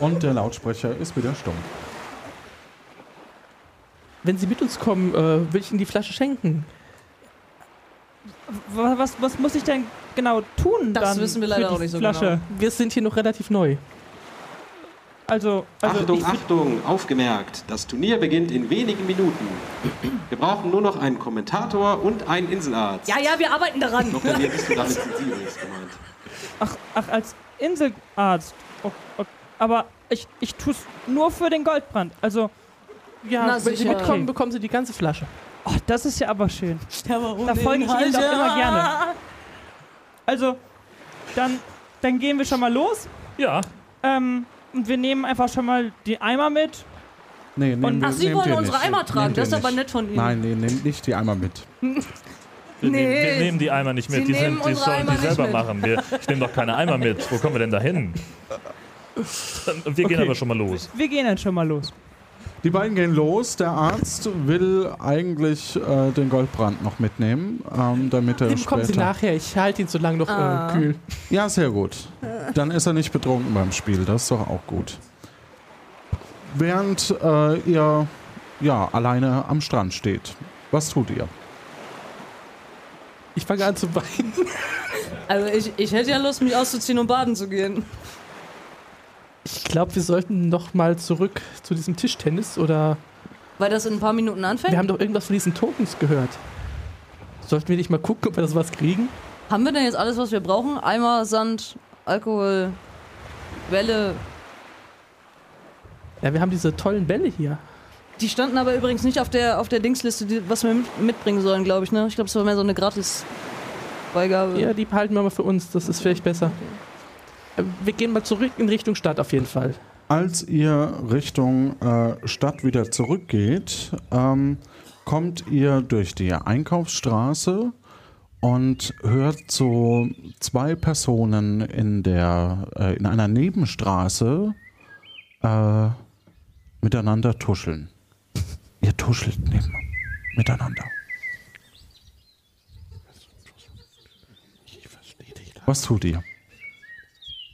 Und der Lautsprecher ist wieder stumm. Wenn Sie mit uns kommen, äh, will ich Ihnen die Flasche schenken. was, was, was muss ich denn genau tun Das dann wissen wir für leider die auch nicht so Flasche? genau. Wir sind hier noch relativ neu. Also, also Achtung, Achtung, aufgemerkt. Das Turnier beginnt in wenigen Minuten. Wir brauchen nur noch einen Kommentator und einen Inselarzt. Ja, ja, wir arbeiten daran. Dr. Lee, bist du damit Sensibels gemeint? ach, ach, als Inselarzt. Oh, oh, aber ich, ich tue es nur für den Goldbrand. Also, Ja, Na, wenn Sie mitkommen, bekommen Sie die ganze Flasche. oh, das ist ja aber schön. Ja, Da folge ich Ihnen doch immer gerne. Also, dann, dann gehen wir schon mal los. Ja, Ähm, und wir nehmen einfach schon mal die Eimer mit. Nee, nehmen wir, Ach, Sie wollen unsere nicht. Eimer tragen, Nehmt das ist aber nicht. nett von Ihnen. Nein, nee, nehmt nicht die Eimer mit. wir, Nee. nehmen, wir nehmen die Eimer nicht mit. Sie Die, nehmen sind, die sollen Eimer die selber mit. machen. Wir, ich nehme doch keine Eimer mit. Wo kommen wir denn da hin? Wir gehen Okay. aber schon mal los. Wir gehen dann schon mal los. Die beiden gehen los. Der Arzt will eigentlich äh, den Goldbrand noch mitnehmen, ähm, damit er Den bekommen Sie später. nachher. Ich halte ihn so lange noch Ah. äh, kühl. Ja, sehr gut. Dann ist er nicht betrunken beim Spiel. Das ist doch auch gut. Während äh, ihr ja alleine am Strand steht, was tut ihr? Ich fange an zu weinen. Also ich, ich hätte ja Lust, mich auszuziehen und baden zu gehen. Ich glaube, wir sollten noch mal zurück zu diesem Tischtennis oder Weil das in ein paar Minuten anfängt. wir haben doch irgendwas von diesen Tokens gehört. Sollten wir nicht mal gucken, ob wir das was kriegen? Haben wir denn jetzt alles, was wir brauchen? Eimer, Sand, Alkohol, Welle. Ja, wir haben diese tollen Bälle hier. Die standen aber übrigens nicht auf der, auf der Dingsliste, die, was wir mit, mitbringen sollen, glaube ich. Ne? Ich glaube, es war mehr so eine Gratis-Beigabe. Ja, die behalten wir mal für uns. Das ist vielleicht besser. Äh, Wir gehen mal zurück in Richtung Stadt auf jeden Fall. Als ihr Richtung äh, Stadt wieder zurückgeht, ähm, kommt ihr durch die Einkaufsstraße und hört so zwei Personen in der äh, in einer Nebenstraße äh, miteinander tuscheln. Ihr tuschelt neben, miteinander. Was tut ihr?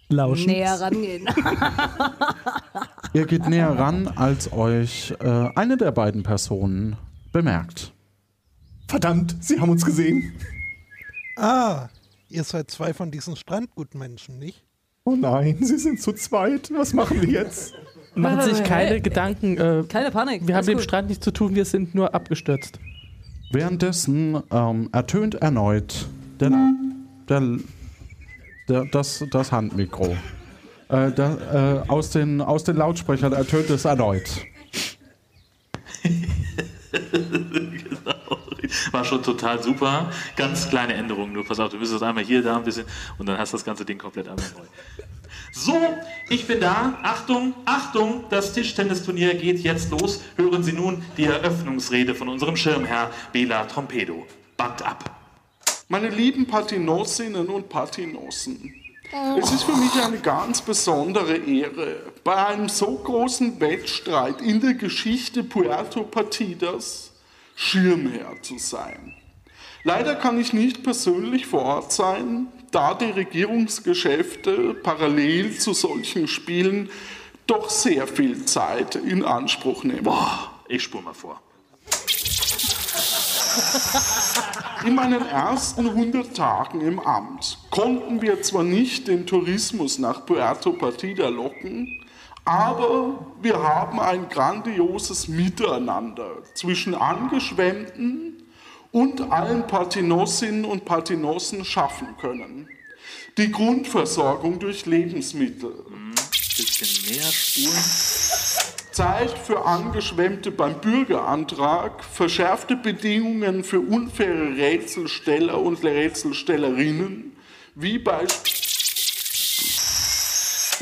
Lauschen. Näher rangehen. Ihr geht näher ran, als euch äh, eine der beiden Personen bemerkt. Verdammt, sie haben uns gesehen. Ah, ihr seid zwei von diesen Strandgutmenschen, nicht? Oh nein, sie sind zu zweit. Was machen wir jetzt? Machen Sie sich keine Hey. Gedanken. Äh, Keine Panik. wir haben mit dem. Strand nichts zu tun, wir sind nur abgestürzt. Währenddessen ähm, ertönt erneut der, der, das, das Handmikro. Äh, da, äh, aus, den, aus den Lautsprechern ertönt es erneut. War schon total super. Ganz kleine Änderungen. Nur pass auf, du müsstest einmal hier, da ein bisschen und dann hast du das ganze Ding komplett einmal neu. So, ich bin da. Achtung, Achtung, das Tischtennisturnier geht jetzt los. Hören Sie nun die Eröffnungsrede von unserem Schirmherr Bela Trompedo. Band ab. Meine lieben Patinosinnen und Patinossen, es ist für mich eine ganz besondere Ehre, bei einem so großen Wettstreit in der Geschichte Puerto Partidas Schirmherr zu sein. Leider kann ich nicht persönlich vor Ort sein, da die Regierungsgeschäfte parallel zu solchen Spielen doch sehr viel Zeit in Anspruch nehmen. Boah, ich spur mal vor. In meinen ersten 100 Tagen im Amt konnten wir zwar nicht den Tourismus nach Puerto Partida locken, aber wir haben ein grandioses Miteinander zwischen Angeschwemmten und allen Partinosinnen und Partinossen schaffen können. Die Grundversorgung durch Lebensmittel. Bisschen mehr spulen. Zeit für Angeschwemmte beim Bürgerantrag, verschärfte Bedingungen für unfaire Rätselsteller und Rätselstellerinnen, wie beispielsweise.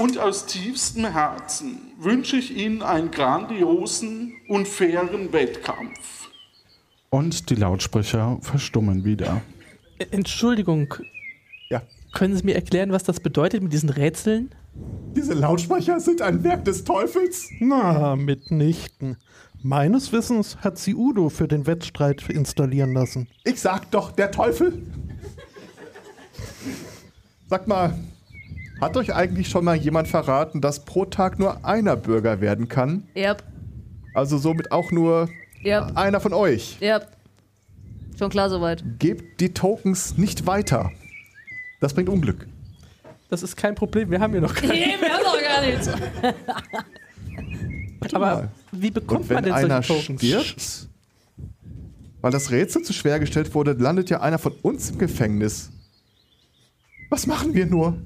Und aus tiefstem Herzen wünsche ich Ihnen einen grandiosen und fairen Wettkampf. Und die Lautsprecher verstummen wieder. Entschuldigung. Ja. Können Sie mir erklären, was das bedeutet mit diesen Rätseln? Diese Lautsprecher sind ein Werk des Teufels. Na, mitnichten. Meines Wissens hat sie Udo für den Wettstreit installieren lassen. Ich sag doch, der Teufel. Sag mal, hat euch eigentlich schon mal jemand verraten, dass pro Tag nur einer Bürger werden kann? Yep, Also somit auch nur yep, einer von euch. yep. Schon klar soweit. Gebt die Tokens nicht weiter. Das bringt Unglück. Das ist kein Problem, wir haben hier noch keine. Nee, wir haben doch gar nichts. Aber wie bekommt man denn einer solche Tokens? stirbt, weil das Rätsel zu schwer gestellt wurde, landet ja einer von uns im Gefängnis. Was machen wir nur?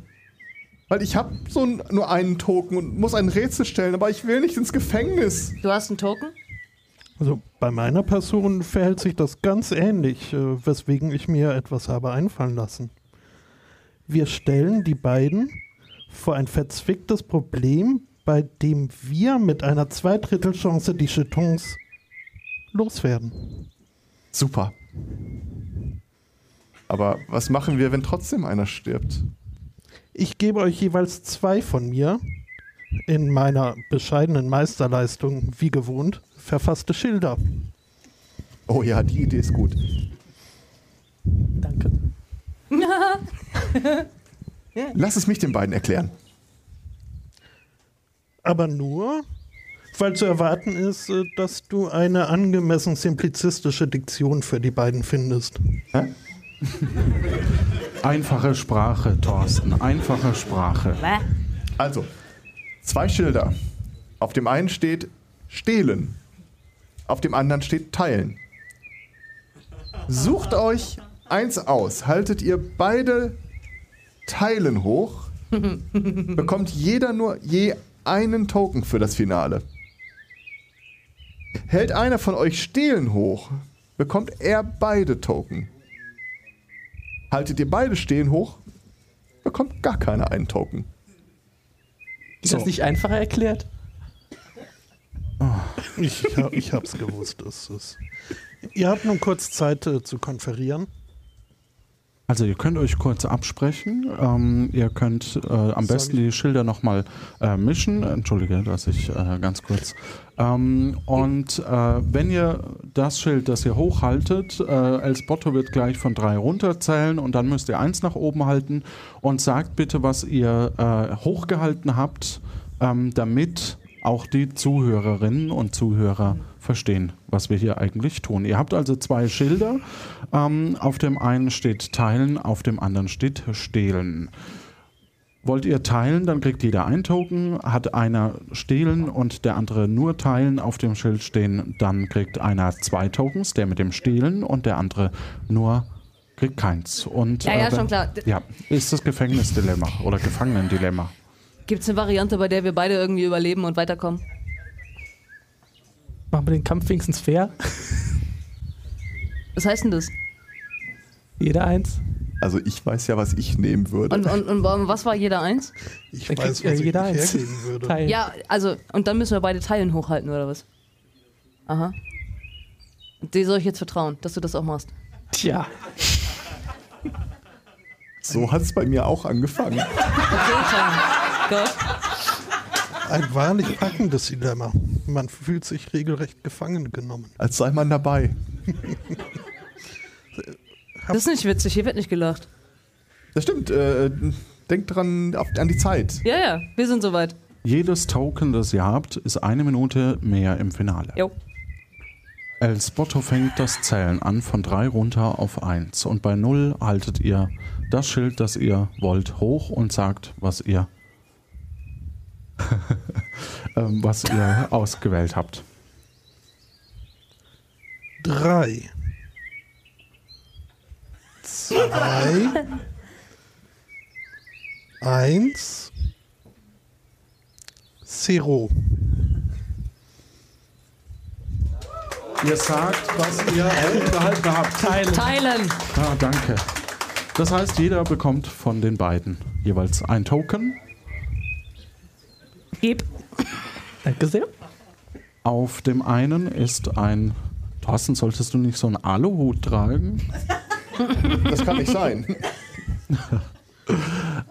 Weil ich habe so nur einen Token und muss ein Rätsel stellen, aber ich will nicht ins Gefängnis. Du hast einen Token? Also bei meiner Person verhält sich das ganz ähnlich, äh, weswegen ich mir etwas habe einfallen lassen. Wir stellen die beiden vor ein verzwicktes Problem, bei dem wir mit einer Zweidrittelchance die Jetons loswerden. Super. Aber was machen wir, wenn trotzdem einer stirbt? Ich gebe euch jeweils zwei von mir in meiner bescheidenen Meisterleistung, wie gewohnt, verfasste Schilder. Oh ja, die Idee ist gut. Danke. Lass es mich den beiden erklären. Aber nur, weil zu erwarten ist, äh, dass du eine angemessen simplizistische Diktion für die beiden findest. Hä? Einfache Sprache, Thorsten. Einfache Sprache. Also, zwei Schilder. Auf dem einen steht stehlen. Auf dem anderen steht teilen. Sucht euch eins aus. Haltet ihr beide Teilen hoch, bekommt jeder nur je einen Token für das Finale. Hält einer von euch Stehlen hoch, bekommt er beide Token. Haltet ihr beide Stehen hoch, bekommt gar keiner einen Token. Ist das nicht einfacher erklärt? Ich, ich hab's gewusst. Es ist. Ihr habt nun kurz Zeit äh, zu konferieren. Also ihr könnt euch kurz absprechen. Ähm, ihr könnt äh, am besten die Schilder nochmal äh, mischen. Entschuldige, dass ich äh, ganz kurz. Ähm, und äh, wenn ihr das Schild, das ihr hochhaltet, äh, El Spotto wird gleich von drei runterzählen und dann müsst ihr eins nach oben halten und sagt bitte, was ihr äh, hochgehalten habt, ähm, damit auch die Zuhörerinnen und Zuhörer verstehen, was wir hier eigentlich tun. Ihr habt also zwei Schilder. Ähm, auf dem einen steht Teilen, auf dem anderen steht Stehlen. Wollt ihr teilen, dann kriegt jeder ein Token. Hat einer stehlen und der andere nur teilen auf dem Schild stehen, dann kriegt einer zwei Tokens, der mit dem stehlen und der andere nur kriegt keins. Und, Ja, ja, wenn- schon klar. Ja, ist das Gefängnisdilemma oder Gefangenendilemma. Gibt es eine Variante, bei der wir beide irgendwie überleben und weiterkommen? Machen wir den Kampf wenigstens fair. Was heißt denn das? Jeder eins. Also ich weiß ja, was ich nehmen würde. Und, und, und warum- was war jeder eins? Ich Dann weiß, was ich jeder nicht eins. hergeben würde. Teilen. Ja, also, und dann müssen wir beide Teilen hochhalten, oder was? Aha. Dir soll ich jetzt vertrauen, dass du das auch machst. Tja. So hat es bei mir auch angefangen. Okay, Tom. Gut. Ein wahrlich packendes Dilemma. Man fühlt sich regelrecht gefangen genommen. Als sei man dabei. Das ist nicht witzig, hier wird nicht gelacht. Das stimmt. Äh, denkt dran auf, an die Zeit. Ja, ja, wir sind soweit. Jedes Token, das ihr habt, ist eine Minute mehr im Finale. Jo. El Spotto fängt das Zählen an von drei runter auf eins und bei null haltet ihr das Schild, das ihr wollt, hoch und sagt, was ihr ähm, was ihr ausgewählt habt. Drei. Zwei. Eins. Zero. Ihr sagt, was ihr gehalten habt. Teilen. Teilen. Ah, danke. Das heißt, jeder bekommt von den beiden jeweils ein Token. Gib. Danke sehr. Auf dem einen ist ein. Thorsten, solltest du nicht so einen Aluhut tragen? Das kann nicht sein.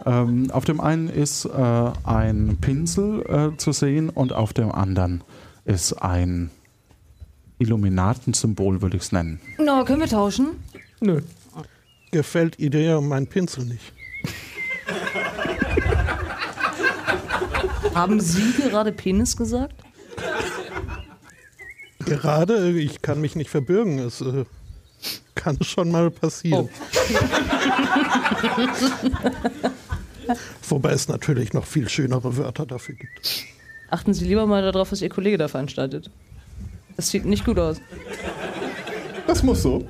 ähm, auf dem einen ist äh, ein Pinsel äh, zu sehen und auf dem anderen ist ein Illuminatensymbol, würde ich es nennen. No, können wir tauschen? Nö. Gefällt Idea mein Pinsel nicht. Haben Sie gerade Penis gesagt? Gerade, ich kann mich nicht verbürgen. Es äh, kann schon mal passieren. Wobei es natürlich noch viel schönere Wörter dafür gibt. Achten Sie lieber mal darauf, was Ihr Kollege da veranstaltet. Das sieht nicht gut aus. Das muss so.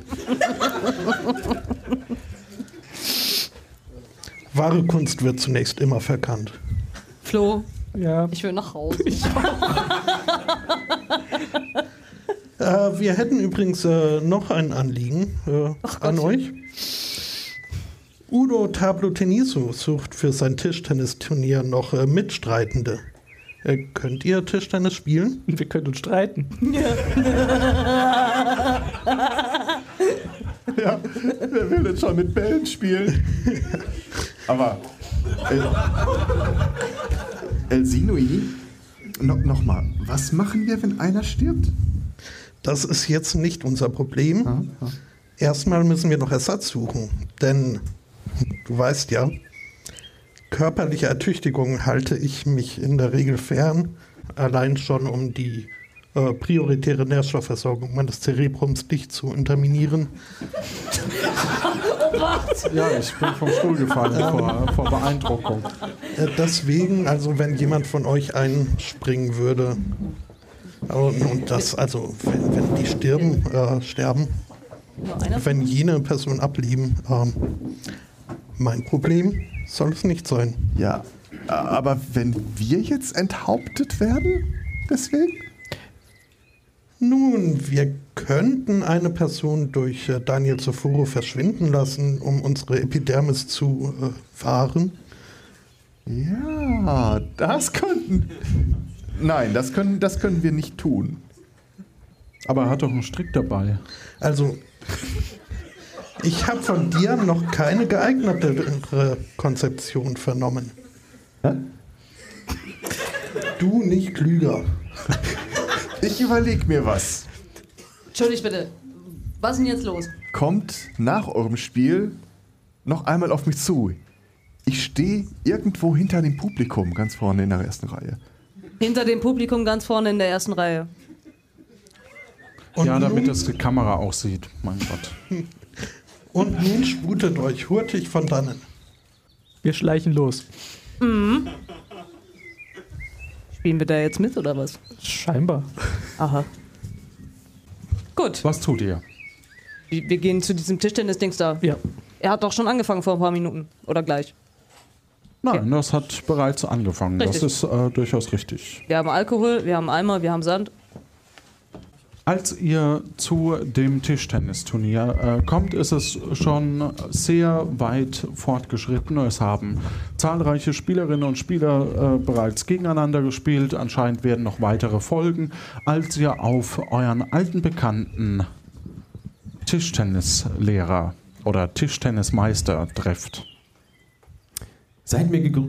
Wahre Kunst wird zunächst immer verkannt. Flo, Ja. ich will nach Hause. Äh, wir hätten übrigens äh, noch ein Anliegen äh, an euch. Udo Tablo Teniso sucht für sein Tischtennisturnier noch äh, Mitstreitende. Äh, könnt ihr Tischtennis spielen? Wir können uns streiten. Ja, wer will denn schon mit Bällen spielen? Aber El, El Sinui, no, nochmal, was machen wir, wenn einer stirbt? Das ist jetzt nicht unser Problem. Erstmal müssen wir noch Ersatz suchen. Denn du weißt ja, körperliche Ertüchtigung halte ich mich in der Regel fern. Allein schon um die äh, prioritäre Nährstoffversorgung meines Zerebrums nicht zu unterminieren. Ja, ich bin vom Stuhl gefallen vor, vor Beeindruckung. Äh, Deswegen, also wenn jemand von euch einspringen würde und, und das, also wenn, wenn die stirben, äh, sterben, wenn jene Person ablieben, ähm, mein Problem soll es nicht sein. Ja, aber wenn wir jetzt enthauptet werden, deswegen? Nun, wir könnten eine Person durch äh, Daniel Soforo verschwinden lassen, um unsere Epidermis zu äh, wahren. Ja, das könnten. Nein, das können, das können wir nicht tun. Aber er hat doch einen Strick dabei. Also, ich habe von dir noch keine geeignetere Konzeption vernommen. Du nicht klüger. Ich überlege mir was. Entschuldigt bitte. Was ist denn jetzt los? Kommt nach eurem Spiel noch einmal auf mich zu. Ich stehe irgendwo hinter dem Publikum, ganz vorne in der ersten Reihe. Hinter dem Publikum ganz vorne in der ersten Reihe. ja, damit es die Kamera auch sieht. Mein Gott. Und nun sputet euch hurtig von dannen. Wir schleichen los. Mhm. Spielen wir da jetzt mit oder was? Scheinbar. Aha. Gut. Was tut ihr? Wir wir gehen zu diesem Tischtennis-Dings da. Ja. Er hat doch schon angefangen vor ein paar Minuten. Oder gleich. Nein, das hat bereits angefangen. Richtig. Das ist äh, durchaus richtig. Wir haben Alkohol, wir haben Eimer, wir haben Sand. Als ihr zu dem Tischtennisturnier äh, kommt, ist es schon sehr weit fortgeschritten. Es haben zahlreiche Spielerinnen und Spieler äh, bereits gegeneinander gespielt. Anscheinend werden noch weitere folgen. Als ihr auf euren alten Bekannten Tischtennislehrer oder Tischtennismeister trefft. Seid mir gegrü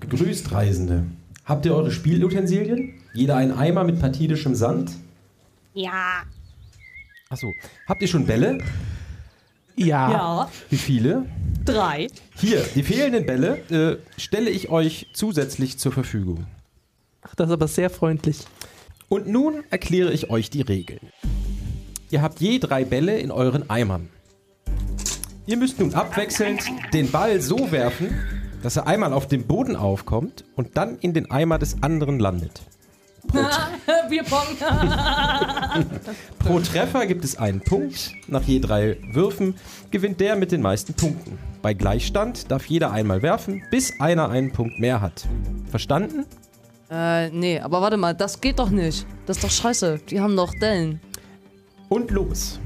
gegrüßt, Reisende. Habt ihr eure Spielutensilien? Jeder einen Eimer mit partidischem Sand? Ja. Achso. Habt ihr schon Bälle? Ja. Ja. Wie viele? Drei. Hier, die fehlenden Bälle äh, stelle ich euch zusätzlich zur Verfügung. Ach, das ist aber sehr freundlich. Und nun erkläre ich euch die Regeln. Ihr habt je drei Bälle in euren Eimern. Ihr müsst nun abwechselnd den Ball so werfen, dass er einmal auf dem Boden aufkommt und dann in den Eimer des anderen landet. Bierpong. Pro Treffer gibt es einen Punkt. Nach je drei Würfen gewinnt der mit den meisten Punkten. Bei Gleichstand darf jeder einmal werfen, bis einer einen Punkt mehr hat. Verstanden? äh, nee, aber warte mal, das geht doch nicht. Das ist doch scheiße. Die haben doch Dellen. Und los.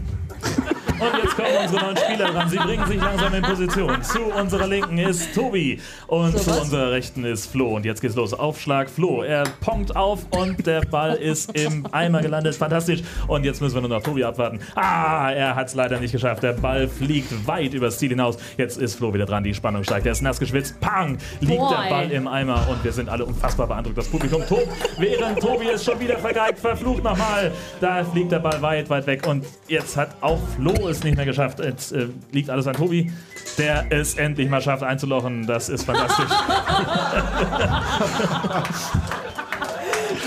Und jetzt kommen unsere neuen Spieler dran. Sie bringen sich langsam in Position. Zu unserer Linken ist Tobi und So, zu unserer Rechten ist Flo. Und jetzt geht's los. Aufschlag Flo. Er ponkt auf und der Ball ist im Eimer gelandet. Fantastisch. Und jetzt müssen wir nur noch Tobi abwarten. Ah, er hat's leider nicht geschafft. Der Ball fliegt weit übers Ziel hinaus. Jetzt ist Flo wieder dran. Die Spannung steigt. Er ist nass geschwitzt. Pang! Liegt Boah, der Ball im Eimer und wir sind alle unfassbar beeindruckt. Das Publikum tobt, während Tobi ist schon wieder vergeigt. Verflucht nochmal. Da fliegt der Ball weit, weit weg. Und jetzt hat auch Flo es nicht mehr geschafft. Jetzt äh, liegt alles an Tobi, der es endlich mal schafft einzulochen. Das ist fantastisch.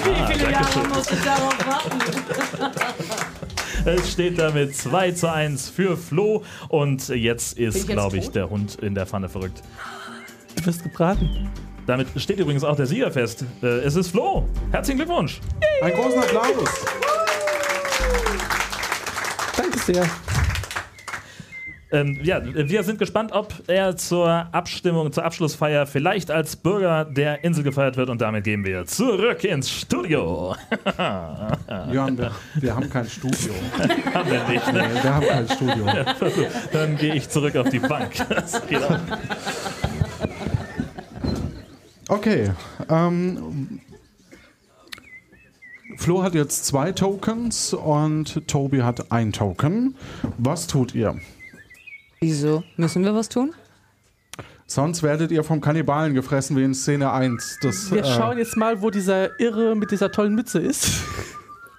Wie viele Jahre Dankeschön. muss ich darauf warten? Es steht damit 2 zu 1 für Flo. Und jetzt ist, glaube ich, tot? der Hund in der Pfanne verrückt. Du wirst gebraten. Damit steht übrigens auch der Sieger fest. Äh, es ist Flo. Herzlichen Glückwunsch. Einen großen Applaus. Sehr. Ähm, ja, wir sind gespannt, ob er zur Abstimmung, zur Abschlussfeier vielleicht als Bürger der Insel gefeiert wird und damit gehen wir zurück ins Studio. Jörn, wir, wir haben kein Studio. haben wir nicht, ne? Nee, wir haben kein Studio. Ja. Dann gehe ich zurück auf die Bank. Okay. Ähm, Flo hat jetzt zwei Tokens und Tobi hat ein Token. Was tut ihr? Wieso? Müssen wir was tun? Sonst werdet ihr vom Kannibalen gefressen wie in Szene 1. Das, Wir äh, schauen jetzt mal, wo dieser Irre mit dieser tollen Mütze ist.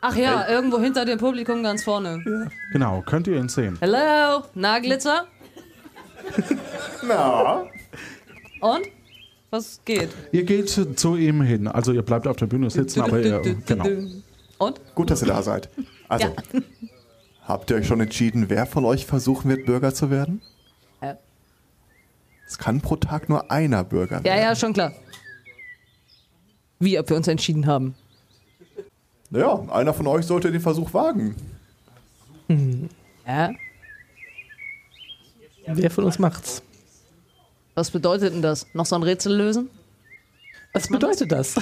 Ach ja, irgendwo hinter dem Publikum ganz vorne. Genau, könnt ihr ihn sehen. Hello, na Glitzer? Na? Und? Was geht? Ihr geht zu ihm hin. Also ihr bleibt auf der Bühne sitzen, aber ihr, genau. Und? Gut, dass ihr da seid. Also, Ja. habt ihr euch schon entschieden, wer von euch versuchen wird, Bürger zu werden? Ja. Es kann pro Tag nur einer Bürger Ja, werden. ja, schon klar. Wie, ob wir uns entschieden haben. Naja, einer von euch sollte den Versuch wagen. Ja? Wer von uns macht's? Was bedeutet denn das? Noch so ein Rätsel lösen? Was bedeutet das?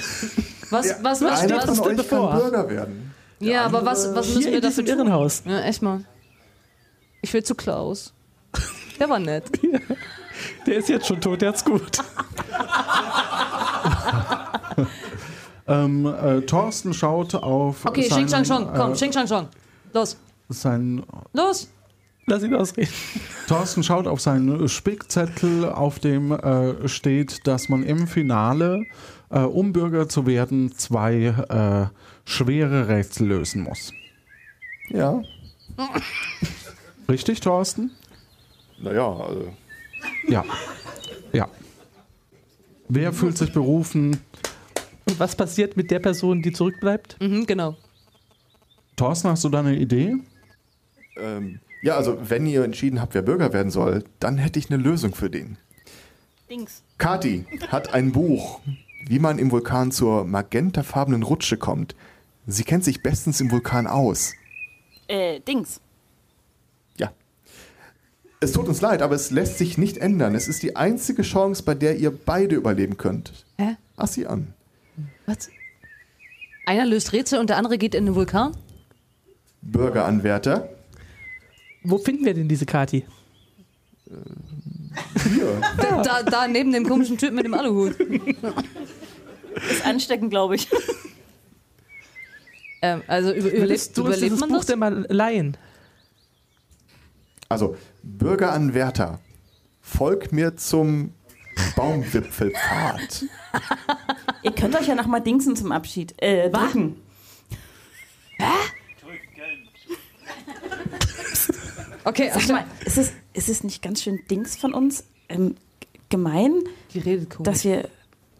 Was, was, was, einer was, von was euch bevor? kann Bürger werden. Ja, aber was, was müssen wir dafür tun? Irrenhaus. Ja, echt mal. Ich will zu Klaus. Der war nett. Der ist jetzt schon tot, der hat's gut. Ähm, äh, Thorsten schaut auf Okay, seinen, Xing Shang Chong, komm, äh, Xing Shang Chong. Los, sein, los. Lass ihn ausreden. Thorsten schaut auf seinen Spickzettel, auf dem äh, steht, dass man im Finale, äh, um Bürger zu werden, zwei äh, schwere Rätsel lösen muss. Ja. Richtig, Thorsten? Naja, also. Ja. Ja. Wer fühlt sich berufen, was passiert mit der Person, die zurückbleibt? Mhm, genau. Thorsten, hast du da eine Idee? Ähm, ja, also wenn ihr entschieden habt, wer Bürger werden soll, dann hätte ich eine Lösung für den. Dings. Kati hat ein Buch, wie man im Vulkan zur magentafarbenen Rutsche kommt. Sie kennt sich bestens im Vulkan aus. Äh, Dings. Ja. Es tut uns leid, aber es lässt sich nicht ändern. Es ist die einzige Chance, bei der ihr beide überleben könnt. Hä? Ach sie an. Was? Einer löst Rätsel und der andere geht in den Vulkan? Bürgeranwärter. Wo finden wir denn diese Kati? Hier. Da, da, da neben dem komischen Typen mit dem Aluhut. Ist ansteckend, glaube ich. ähm, also über, überlebt, du überlebt dieses man Buch das? denn mal leihen? Also, Bürgeranwärter. Folg mir zum Baumwipfelpfad. Ihr könnt euch ja noch mal dingsen zum Abschied. Äh, drücken. Okay, Sag mal, ist es, ist es nicht ganz schön Dings von uns? Ähm, gemein, Die redet komisch. dass wir,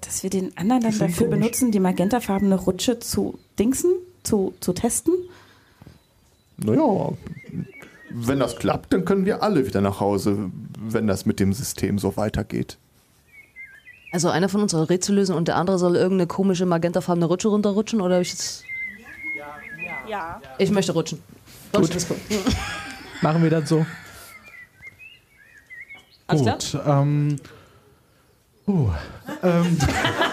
dass wir den anderen dann dafür komisch. benutzen, die magentafarbene Rutsche zu dingsen, zu, zu testen? Naja, wenn das klappt, dann können wir alle wieder nach Hause, wenn das mit dem System so weitergeht. Also einer von uns soll Rätsel lösen und der andere soll irgendeine komische magentafarbene Rutsche runterrutschen oder hab ich jetzt. Ja. Ich möchte rutschen. Gut. Rutschen ist cool. Machen wir das so. Gut. Ähm, uh, ähm,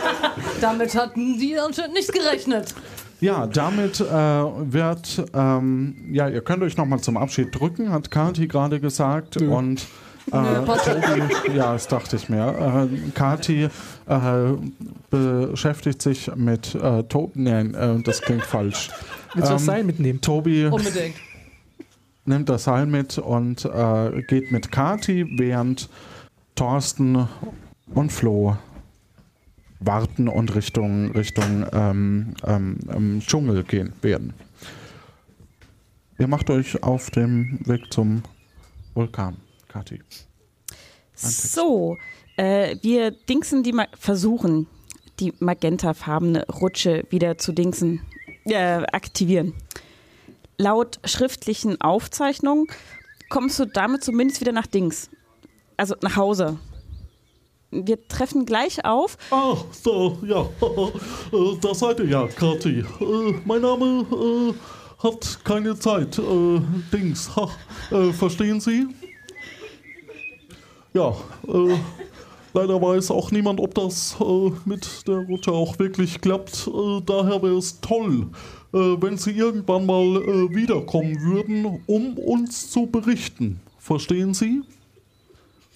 Damit hatten die anscheinend nicht gerechnet. ja, damit äh, wird, ähm, ja, ihr könnt euch nochmal zum Abschied drücken, hat Kati gerade gesagt. Und äh, Nö. Tobi, ja, das dachte ich mir. Äh, Kati äh, beschäftigt sich mit äh, Tobi. Nein, äh, das klingt falsch. Willst du das Ähm, Seil mitnehmen? Tobi Unbedingt. Nimmt das Seil mit und äh, geht mit Kati, während Thorsten und Flo warten und Richtung, Richtung ähm, ähm, Dschungel gehen werden. Ihr macht euch auf dem Weg zum Vulkan, Kati. So, äh, wir dingsen die, Ma versuchen die magentafarbene Rutsche wieder zu dingsen, äh, aktivieren. Laut schriftlichen Aufzeichnungen kommst du damit zumindest wieder nach Dings. Also nach Hause. Wir treffen gleich auf. Ach, so, ja. Da seid ihr ja, Kati. Äh, mein Name äh, hat keine Zeit. Äh, Dings. Verstehen Sie? Ja, leider weiß auch niemand, ob das mit der Rutsche auch wirklich klappt. Daher wäre es toll, äh, wenn Sie irgendwann mal äh, wiederkommen würden, um uns zu berichten. Verstehen Sie?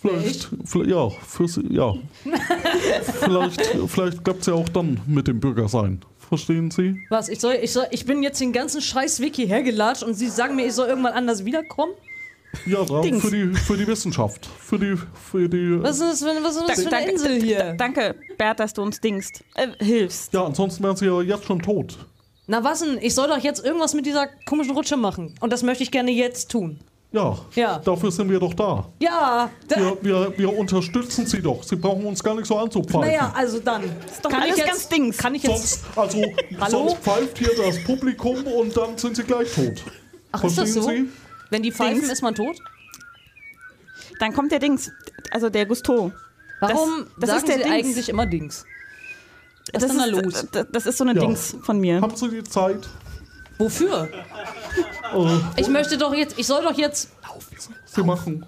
Vielleicht, vielleicht ja, für Sie, ja. vielleicht vielleicht klappt es ja auch dann mit dem Bürgersein. Verstehen Sie? Was? Ich soll, ich soll, ich bin jetzt den ganzen Scheiß Wiki hergelatscht und Sie sagen mir, ich soll irgendwann anders wiederkommen? Ja, da, für die, für die Wissenschaft. Für die, für die. Was ist das für, was ist das für eine Insel hier? Danke, Bert, dass du uns dingst. Äh, hilfst. Ja, ansonsten wären sie ja jetzt schon tot. Na was denn? Ich soll doch jetzt irgendwas mit dieser komischen Rutsche machen. Und das möchte ich gerne jetzt tun. Ja, Ja. dafür sind wir doch da. Ja, da, Wir, wir, wir unterstützen sie doch. Sie brauchen uns gar nicht so anzupfeifen. naja, also dann. doch kann alles ich jetzt, ganz Dings. Kann ich jetzt. Sonst, also, Hallo? sonst pfeift hier das Publikum und dann sind sie gleich tot. Ach, ist das Verstehen so? Sie? Wenn die pfeifen, Dings. ist man tot? Dann kommt der Dings. Also der Gusto. Warum das, das sagen ist der Sie Dings. eigentlich immer Dings? Was das ist denn da los? Das, das ist so eine Ja. Dings von mir. Haben Sie die Zeit? Wofür? Äh, Ich möchte doch jetzt, ich soll doch jetzt, Sie machen.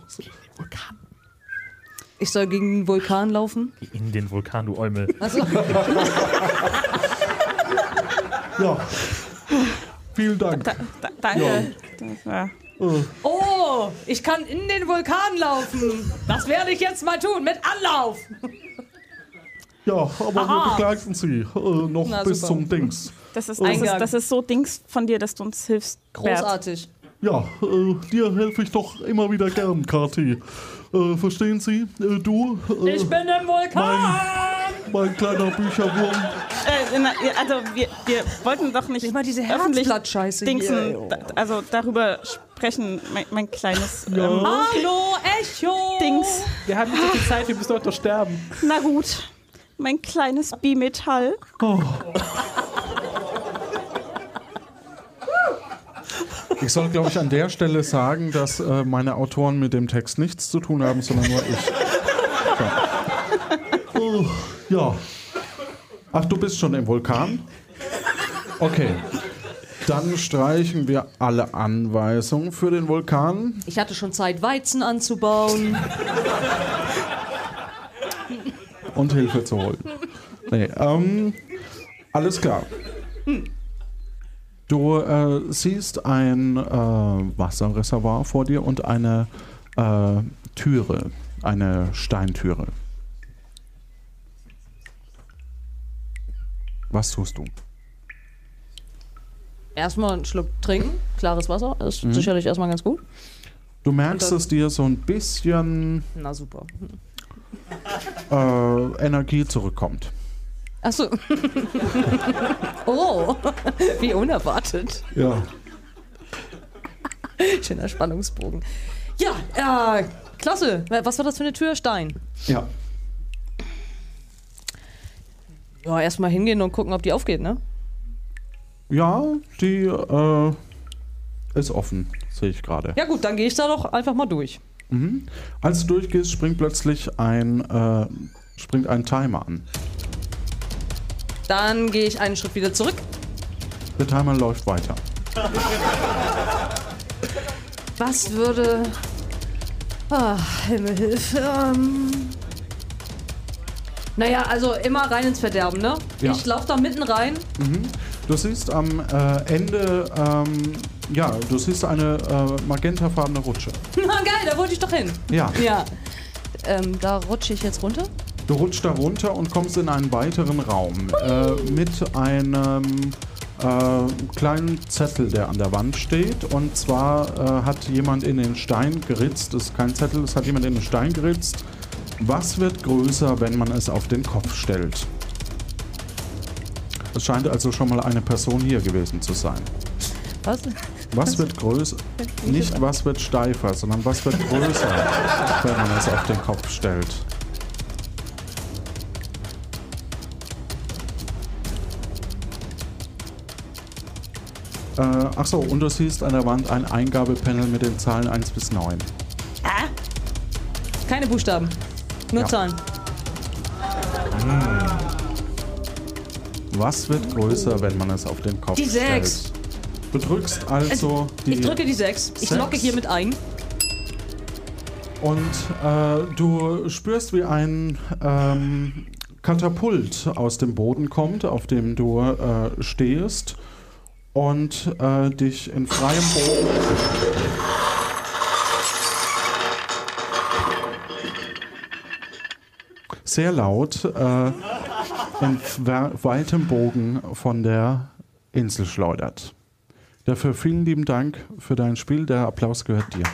ich soll gegen den Vulkan laufen? In den Vulkan, du Eumel. Also, Ja. Vielen Dank. Da, danke. Das war- Äh, oh, ich kann in den Vulkan laufen. Das werde ich jetzt mal tun, mit Anlauf. Ja, aber wir Aha. begleiten Sie äh, noch Na, bis super. zum Dings. Das ist, Äh, das, ist, Eingang. das ist so Dings von dir, dass du uns hilfst. Bert. Großartig. Ja, äh, dir helfe ich doch immer wieder gern, Kati. Äh, verstehen Sie? Äh, du, äh, Ich bin im Vulkan. mein kleiner Bücherwurm. Äh, na, ja, also wir, wir wollten doch nicht Immer diese öffentlich Herzblatt-Scheiße Dingsen, hier. da, also darüber sprechen, mein, mein kleines ähm, Hallo, Echo. Dings. Wir haben nicht so viel Zeit, wir müssen heute noch sterben. Na gut, Mein kleines Bimetall. Oh. Ich soll, glaube ich, an der Stelle sagen, dass äh, meine Autoren mit dem Text nichts zu tun haben, sondern nur ich. So. Oh, ja. Ach, du bist schon im Vulkan? Okay. Dann streichen wir alle Anweisungen für den Vulkan. Ich hatte schon Zeit, Weizen anzubauen. Und Hilfe zu holen. Nee, ähm, alles klar. Du äh, siehst ein äh, Wasserreservoir vor dir und eine äh, Türe, eine Steintüre. Was tust du? Erstmal einen Schluck trinken. Klares Wasser ist Mhm. sicherlich erstmal ganz gut. Du merkst, dass dir so ein bisschen Na super. Äh, Energie zurückkommt. Achso. oh, wie unerwartet. Ja. Schöner Spannungsbogen. Ja, äh, klasse. Was war das für eine Tür? Stein. Ja. Ja, erstmal hingehen und gucken, ob die aufgeht, ne? Ja, die äh, ist offen, sehe ich gerade. Ja gut, dann gehe ich da doch einfach mal durch. Mhm. Als du durchgehst, springt plötzlich ein, äh, springt ein Timer an. Dann gehe ich einen Schritt wieder zurück. Der Timer läuft weiter. Was würde... Ah, Himmelhilfe. Ähm, naja, also immer rein ins Verderben, ne? Ja. Ich laufe da mitten rein. Mhm. Du siehst am äh, Ende, ähm, ja, du siehst eine äh, magentafarbene Rutsche. Na geil, da wollte ich doch hin. Ja. Ja. Ähm, da rutsche ich jetzt runter. Du rutschst da runter und kommst in einen weiteren Raum äh, mit einem äh, kleinen Zettel, der an der Wand steht. Und zwar äh, hat jemand in den Stein geritzt, das ist kein Zettel, es hat jemand in den Stein geritzt. Was wird größer, wenn man es auf den Kopf stellt? Es scheint also schon mal eine Person hier gewesen zu sein. Was? Was wird größer? Nicht was wird steifer, sondern was wird größer, wenn man es auf den Kopf stellt. Äh, achso, und du siehst an der Wand ein Eingabepanel mit den Zahlen 1 bis 9. Ah. Keine Buchstaben. Nur Ja. Zahlen. Was wird größer, wenn man es auf den Kopf Die stellt? sechs. Du drückst also die. Ich drücke die 6. Ich locke hiermit ein. Und äh, du spürst, wie ein ähm, Katapult aus dem Boden kommt, auf dem du äh, stehst und äh, dich in freiem Boden. Sehr laut äh, in weitem Bogen von der Insel schleudert. Dafür vielen lieben Dank für dein Spiel. Der Applaus gehört dir.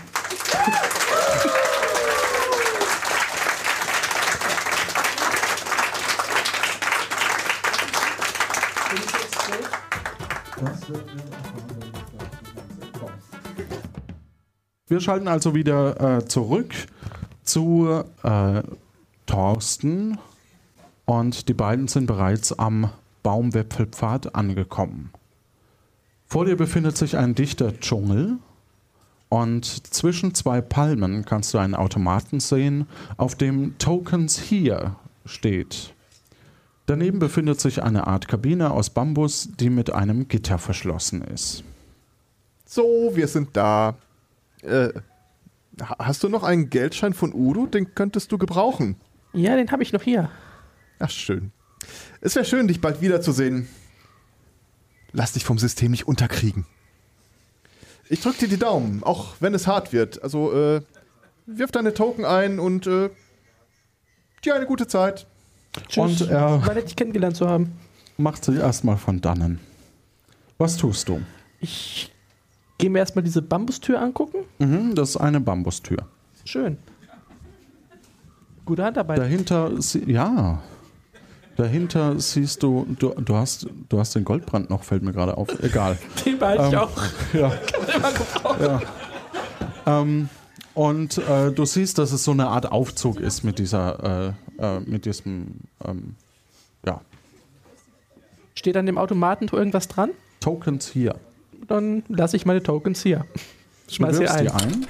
Wir schalten also wieder äh, zurück zu äh, Thorsten und die beiden sind bereits am Baumwipfelpfad angekommen. Vor dir befindet sich ein dichter Dschungel und zwischen zwei Palmen kannst du einen Automaten sehen, auf dem Tokens hier steht. Daneben befindet sich eine Art Kabine aus Bambus, die mit einem Gitter verschlossen ist. So, wir sind da. Äh, ha- hast du noch einen Geldschein von Udo? Den könntest du gebrauchen. Ja, den habe ich noch hier. Ach, schön. Es wäre schön, dich bald wiederzusehen. Lass dich vom System nicht unterkriegen. Ich drück dir die Daumen, auch wenn es hart wird. Also, äh, wirf deine Token ein und äh, dir eine gute Zeit. Tschüss. Und er War nett, dich kennengelernt zu haben. macht sich erstmal von dannen. Was tust du? Ich gehe mir erstmal diese Bambustür angucken. Mhm, das ist eine Bambustür. Schön. Gute Handarbeit. Dahinter, sie- ja. Dahinter siehst du, du, du hast, du hast den Goldbrand noch, fällt mir gerade auf. Egal. Den behalte ich Ähm, auch. Ja. Kann man immer gebrauchen. ja. Ähm, und äh, du siehst, dass es so eine Art Aufzug ist mit dieser, äh, äh, mit diesem, ähm, Ja. Steht an dem Automaten irgendwas dran? Tokens hier. Dann lasse ich meine Tokens hier. Schmeiß sie ein. die ein.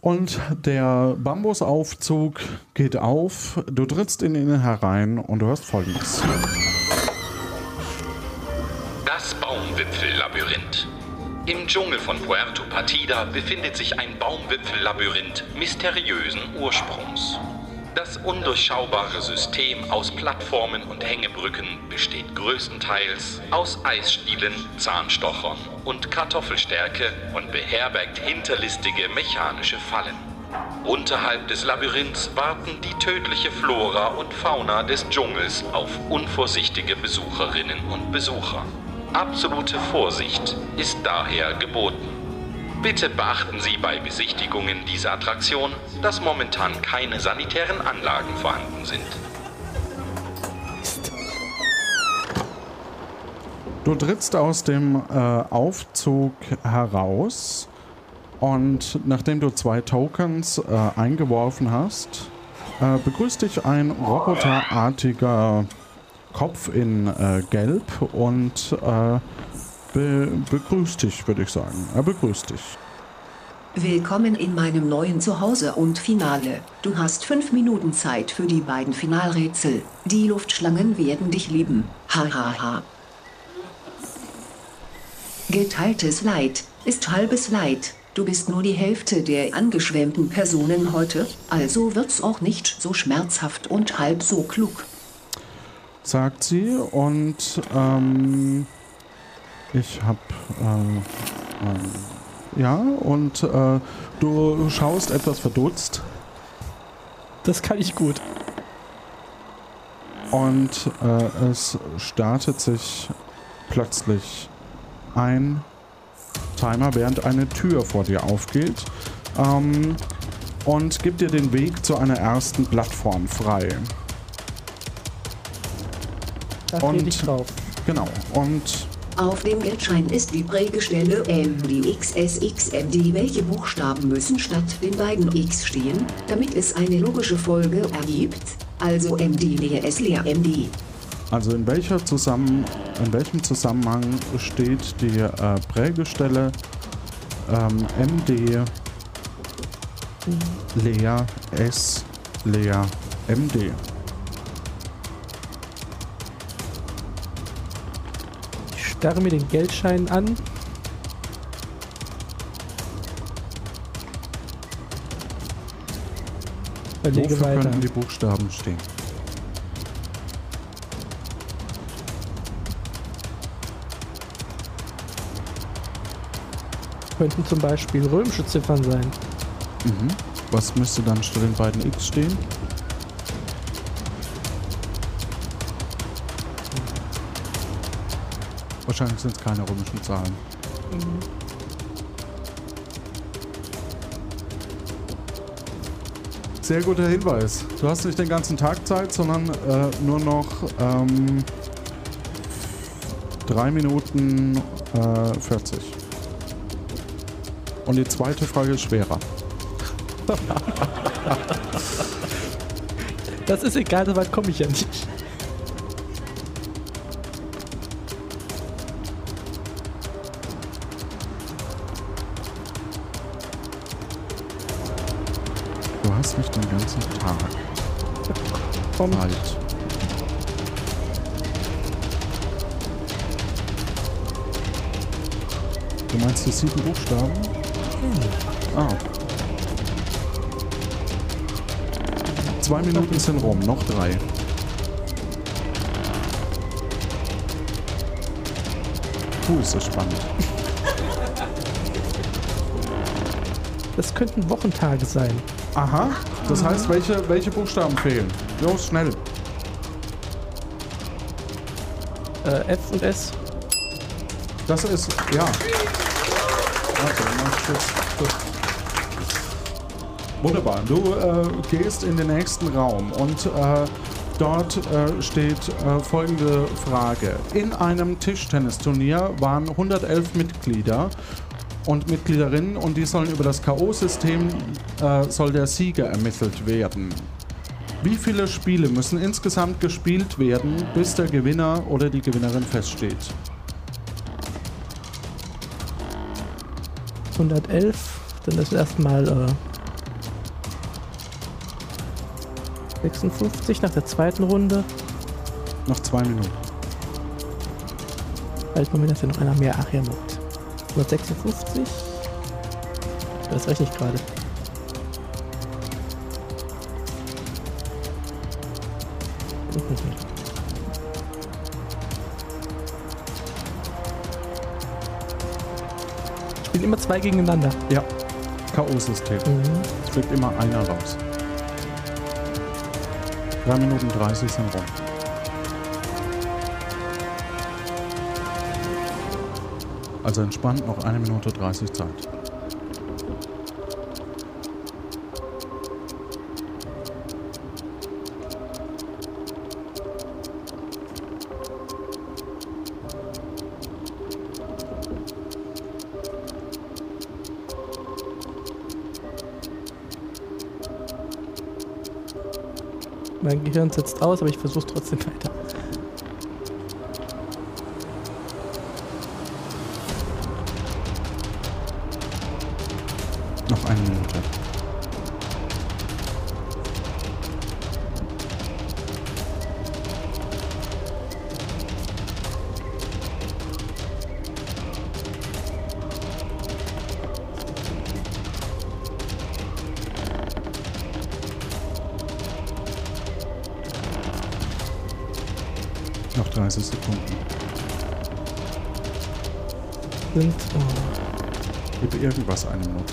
Und der Bambusaufzug geht auf, du trittst in ihn herein und du hörst folgendes. Das Baumwipfellabyrinth. Im Dschungel von Puerto Partida befindet sich ein Baumwipfellabyrinth mysteriösen Ursprungs. Das undurchschaubare System aus Plattformen und Hängebrücken besteht größtenteils aus Eisstielen, Zahnstochern und Kartoffelstärke und beherbergt hinterlistige mechanische Fallen. Unterhalb des Labyrinths warten die tödliche Flora und Fauna des Dschungels auf unvorsichtige Besucherinnen und Besucher. Absolute Vorsicht ist daher geboten. Bitte beachten Sie bei Besichtigungen dieser Attraktion, dass momentan keine sanitären Anlagen vorhanden sind. Du trittst aus dem äh, Aufzug heraus und nachdem du zwei Tokens äh, eingeworfen hast, äh, begrüßt dich ein roboterartiger Kopf in äh, Gelb und äh, be begrüßt dich, würde ich sagen. Er begrüßt dich. Willkommen in meinem neuen Zuhause und Finale. Du hast fünf Minuten Zeit für die beiden Finalrätsel. Die Luftschlangen werden dich lieben. Hahaha. Ha, ha. Geteiltes Leid ist halbes Leid. Du bist nur die Hälfte der angeschwemmten Personen heute, also wird's auch nicht so schmerzhaft und halb so klug. sagt sie und ähm, ich hab äh, äh, ja und äh, du schaust etwas verdutzt Das kann ich gut. und äh, es startet sich plötzlich ein Timer, während eine Tür vor dir aufgeht ähm, und gibt dir den Weg zu einer ersten Plattform frei. Da trete ich drauf. Genau. Und Auf dem Geldschein ist die Prägestelle MDXSXMD. Welche Buchstaben müssen statt den beiden X stehen, damit es eine logische Folge ergibt? Also MD leer S leer MD. Also in, welcher Zusammen in welchem Zusammenhang steht die äh, Prägestelle ähm, MD leer S leer MD? Starre mir den Geldschein an. Überlege Wofür weiter. könnten die Buchstaben stehen? Könnten zum Beispiel römische Ziffern sein. Mhm. Was müsste dann statt den beiden X stehen? Wahrscheinlich sind es keine römischen Zahlen. Sehr guter Hinweis. Du hast nicht den ganzen Tag Zeit, sondern äh, nur noch ähm, 3 Minuten äh, 40. Und die zweite Frage ist schwerer. Das ist egal, so weit komme ich ja nicht. Komm. Halt. Du meinst die sieben Buchstaben? Ah. Zwei Minuten sind rum, noch drei. Puh, ist das spannend. Das könnten Wochentage sein. Aha. Das heißt, welche, welche Buchstaben fehlen? Los, schnell. Äh, F und S. Das ist, ja. Warte, mach. Wunderbar. Du äh, gehst in den nächsten Raum und äh, dort äh, steht äh, folgende Frage. In einem Tischtennisturnier waren 111 Mitglieder und Mitgliederinnen und die sollen über das K.O.-System äh, soll der Sieger ermittelt werden. Wie viele Spiele müssen insgesamt gespielt werden, bis der Gewinner oder die Gewinnerin feststeht? 111, dann ist erstmal äh, 56 nach der zweiten Runde. Noch zwei Minuten. Halt, Moment, dass ja noch einer mehr. Ja, Moment. 156. Das rechne ich gerade. Zwei gegeneinander. Ja. K.O.-System. Mhm. Es fliegt immer einer raus. 3 Minuten 30 sind rum. Also entspannt noch eine Minute 30 Zeit. Gehirn setzt aus, aber ich versuche trotzdem weiter.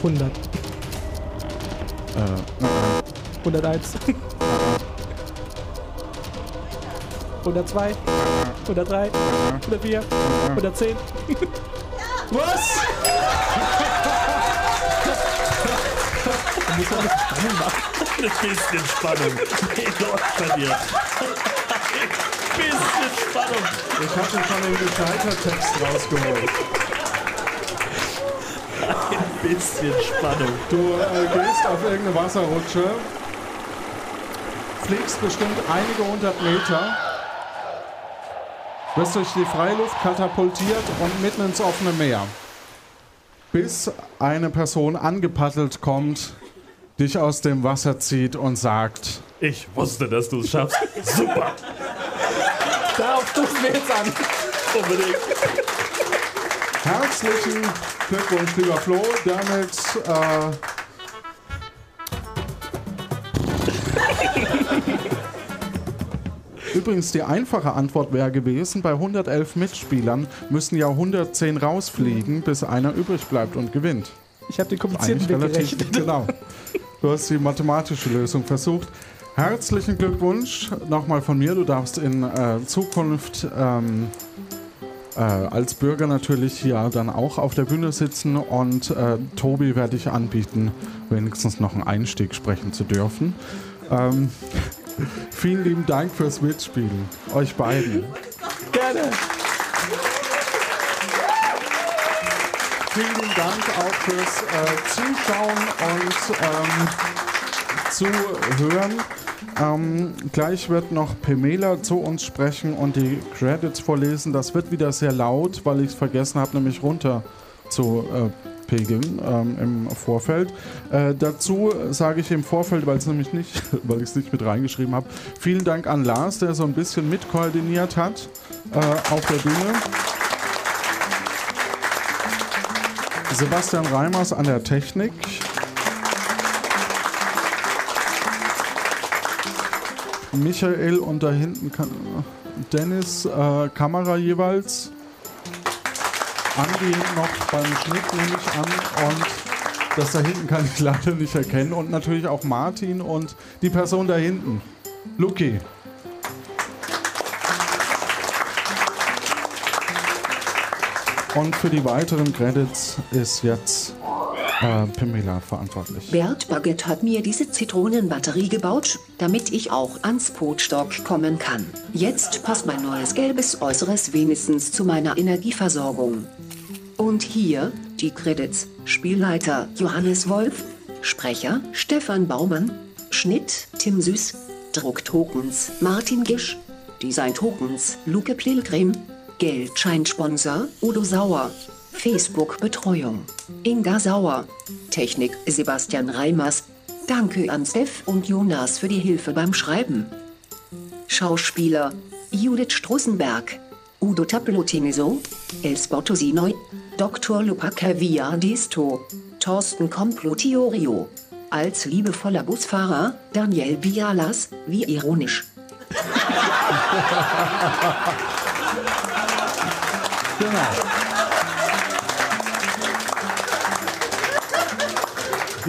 100. Äh, nein, 101. 102. 103. 104. 110. Was? Muss man das Spannung machen? Ein bisschen Spannung. Nee, läuft bei dir. Ein bisschen Spannung. Ich hatte schon den Gescheitertext rausgeholt. Bisschen Spannung. Du äh, gehst auf irgendeine Wasserrutsche, fliegst bestimmt einige hundert Meter, wirst durch die Freiluft katapultiert und mitten ins offene Meer. Bis eine Person angepaddelt kommt, dich aus dem Wasser zieht und sagt: Ich wusste, dass du es schaffst. Super. Darauf stoßen wir jetzt an. Unbedingt. Herzlichen Glückwunsch, lieber Flo. Damit äh, Übrigens, die einfache Antwort wäre gewesen, bei 111 Mitspielern müssen ja 110 rausfliegen, bis einer übrig bleibt und gewinnt. Ich habe den komplizierten Weg relativ, gerechnet. genau. Du hast die mathematische Lösung versucht. Herzlichen Glückwunsch nochmal von mir. Du darfst in äh, Zukunft ähm, äh, als Bürger natürlich hier dann auch auf der Bühne sitzen und äh, Tobi werde ich anbieten, wenigstens noch einen Einstieg sprechen zu dürfen. Ähm, vielen lieben Dank fürs Mitspielen, euch beiden. Gerne. Vielen lieben Dank auch fürs äh, Zuschauen und ähm, Zuhören. Ähm, gleich wird noch Pamela zu uns sprechen und die Credits vorlesen. Das wird wieder sehr laut, weil ich es vergessen habe, nämlich runter zu äh, pegeln ähm, im Vorfeld. Äh, dazu sage ich im Vorfeld, weil es nämlich nicht, weil ich es nicht mit reingeschrieben habe. Vielen Dank an Lars, der so ein bisschen mitkoordiniert hat äh, auf der Bühne. Sebastian Reimers an der Technik. Michael und da hinten kann, Dennis äh, Kamera jeweils. Andi noch beim Schnitt nehme ich an und das da hinten kann ich leider nicht erkennen und natürlich auch Martin und die Person da hinten. Luki. Und für die weiteren Credits ist jetzt äh, Pamela verantwortlich. Bert Baguette hat mir diese Zitronenbatterie gebaut, damit ich auch ans Potstock kommen kann. Jetzt passt mein neues gelbes Äußeres wenigstens zu meiner Energieversorgung. Und hier, Die Credits, Spielleiter Johannes Wolf, Sprecher Stefan Baumann, Schnitt Tim Süß, Drucktokens Martin Gisch, Design-Tokens Luke Pilgrim, Geldscheinsponsor Udo Sauer, Facebook-Betreuung Inga Sauer, Technik Sebastian Reimers, Danke an Steph und Jonas für die Hilfe beim Schreiben. Schauspieler Judith Strussenberg, Udo Tapelotiniso, Elsbotto Sinoi, Dr. Lupaka Viadisto, Thorsten Complotiorio. Als liebevoller Busfahrer Daniel Bialas, wie ironisch. Genau.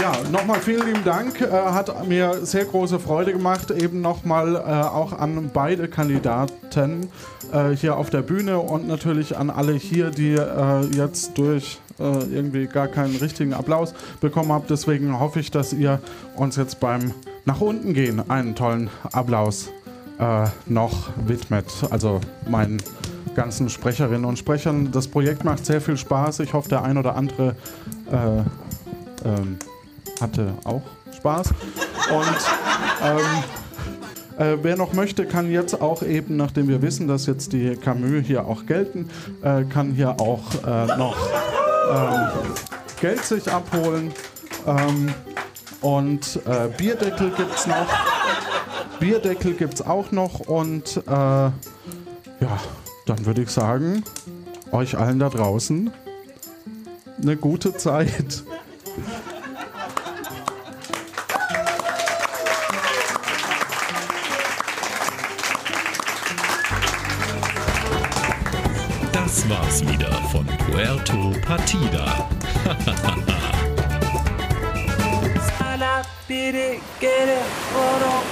Ja, nochmal vielen lieben Dank. Äh, hat mir sehr große Freude gemacht, eben nochmal äh, auch an beide Kandidaten äh, hier auf der Bühne und natürlich an alle hier, die jetzt durch irgendwie gar keinen richtigen Applaus bekommen habt. Deswegen hoffe ich, dass ihr uns jetzt beim nach unten gehen einen tollen Applaus noch widmet. Also meinen ganzen Sprecherinnen und Sprechern. Das Projekt macht sehr viel Spaß. Ich hoffe, der ein oder andere äh, ähm, hatte auch Spaß. Und ähm, äh, wer noch möchte, kann jetzt auch eben, nachdem wir wissen, dass jetzt die Camus hier auch gelten, äh, kann hier auch äh, noch ähm, Geld sich abholen. Ähm, und äh, Bierdeckel gibt es noch. Bierdeckel gibt es auch noch. Und äh, ja, dann würde ich sagen, euch allen da draußen eine gute Zeit. Das war's wieder von Puerto Partida. Oro,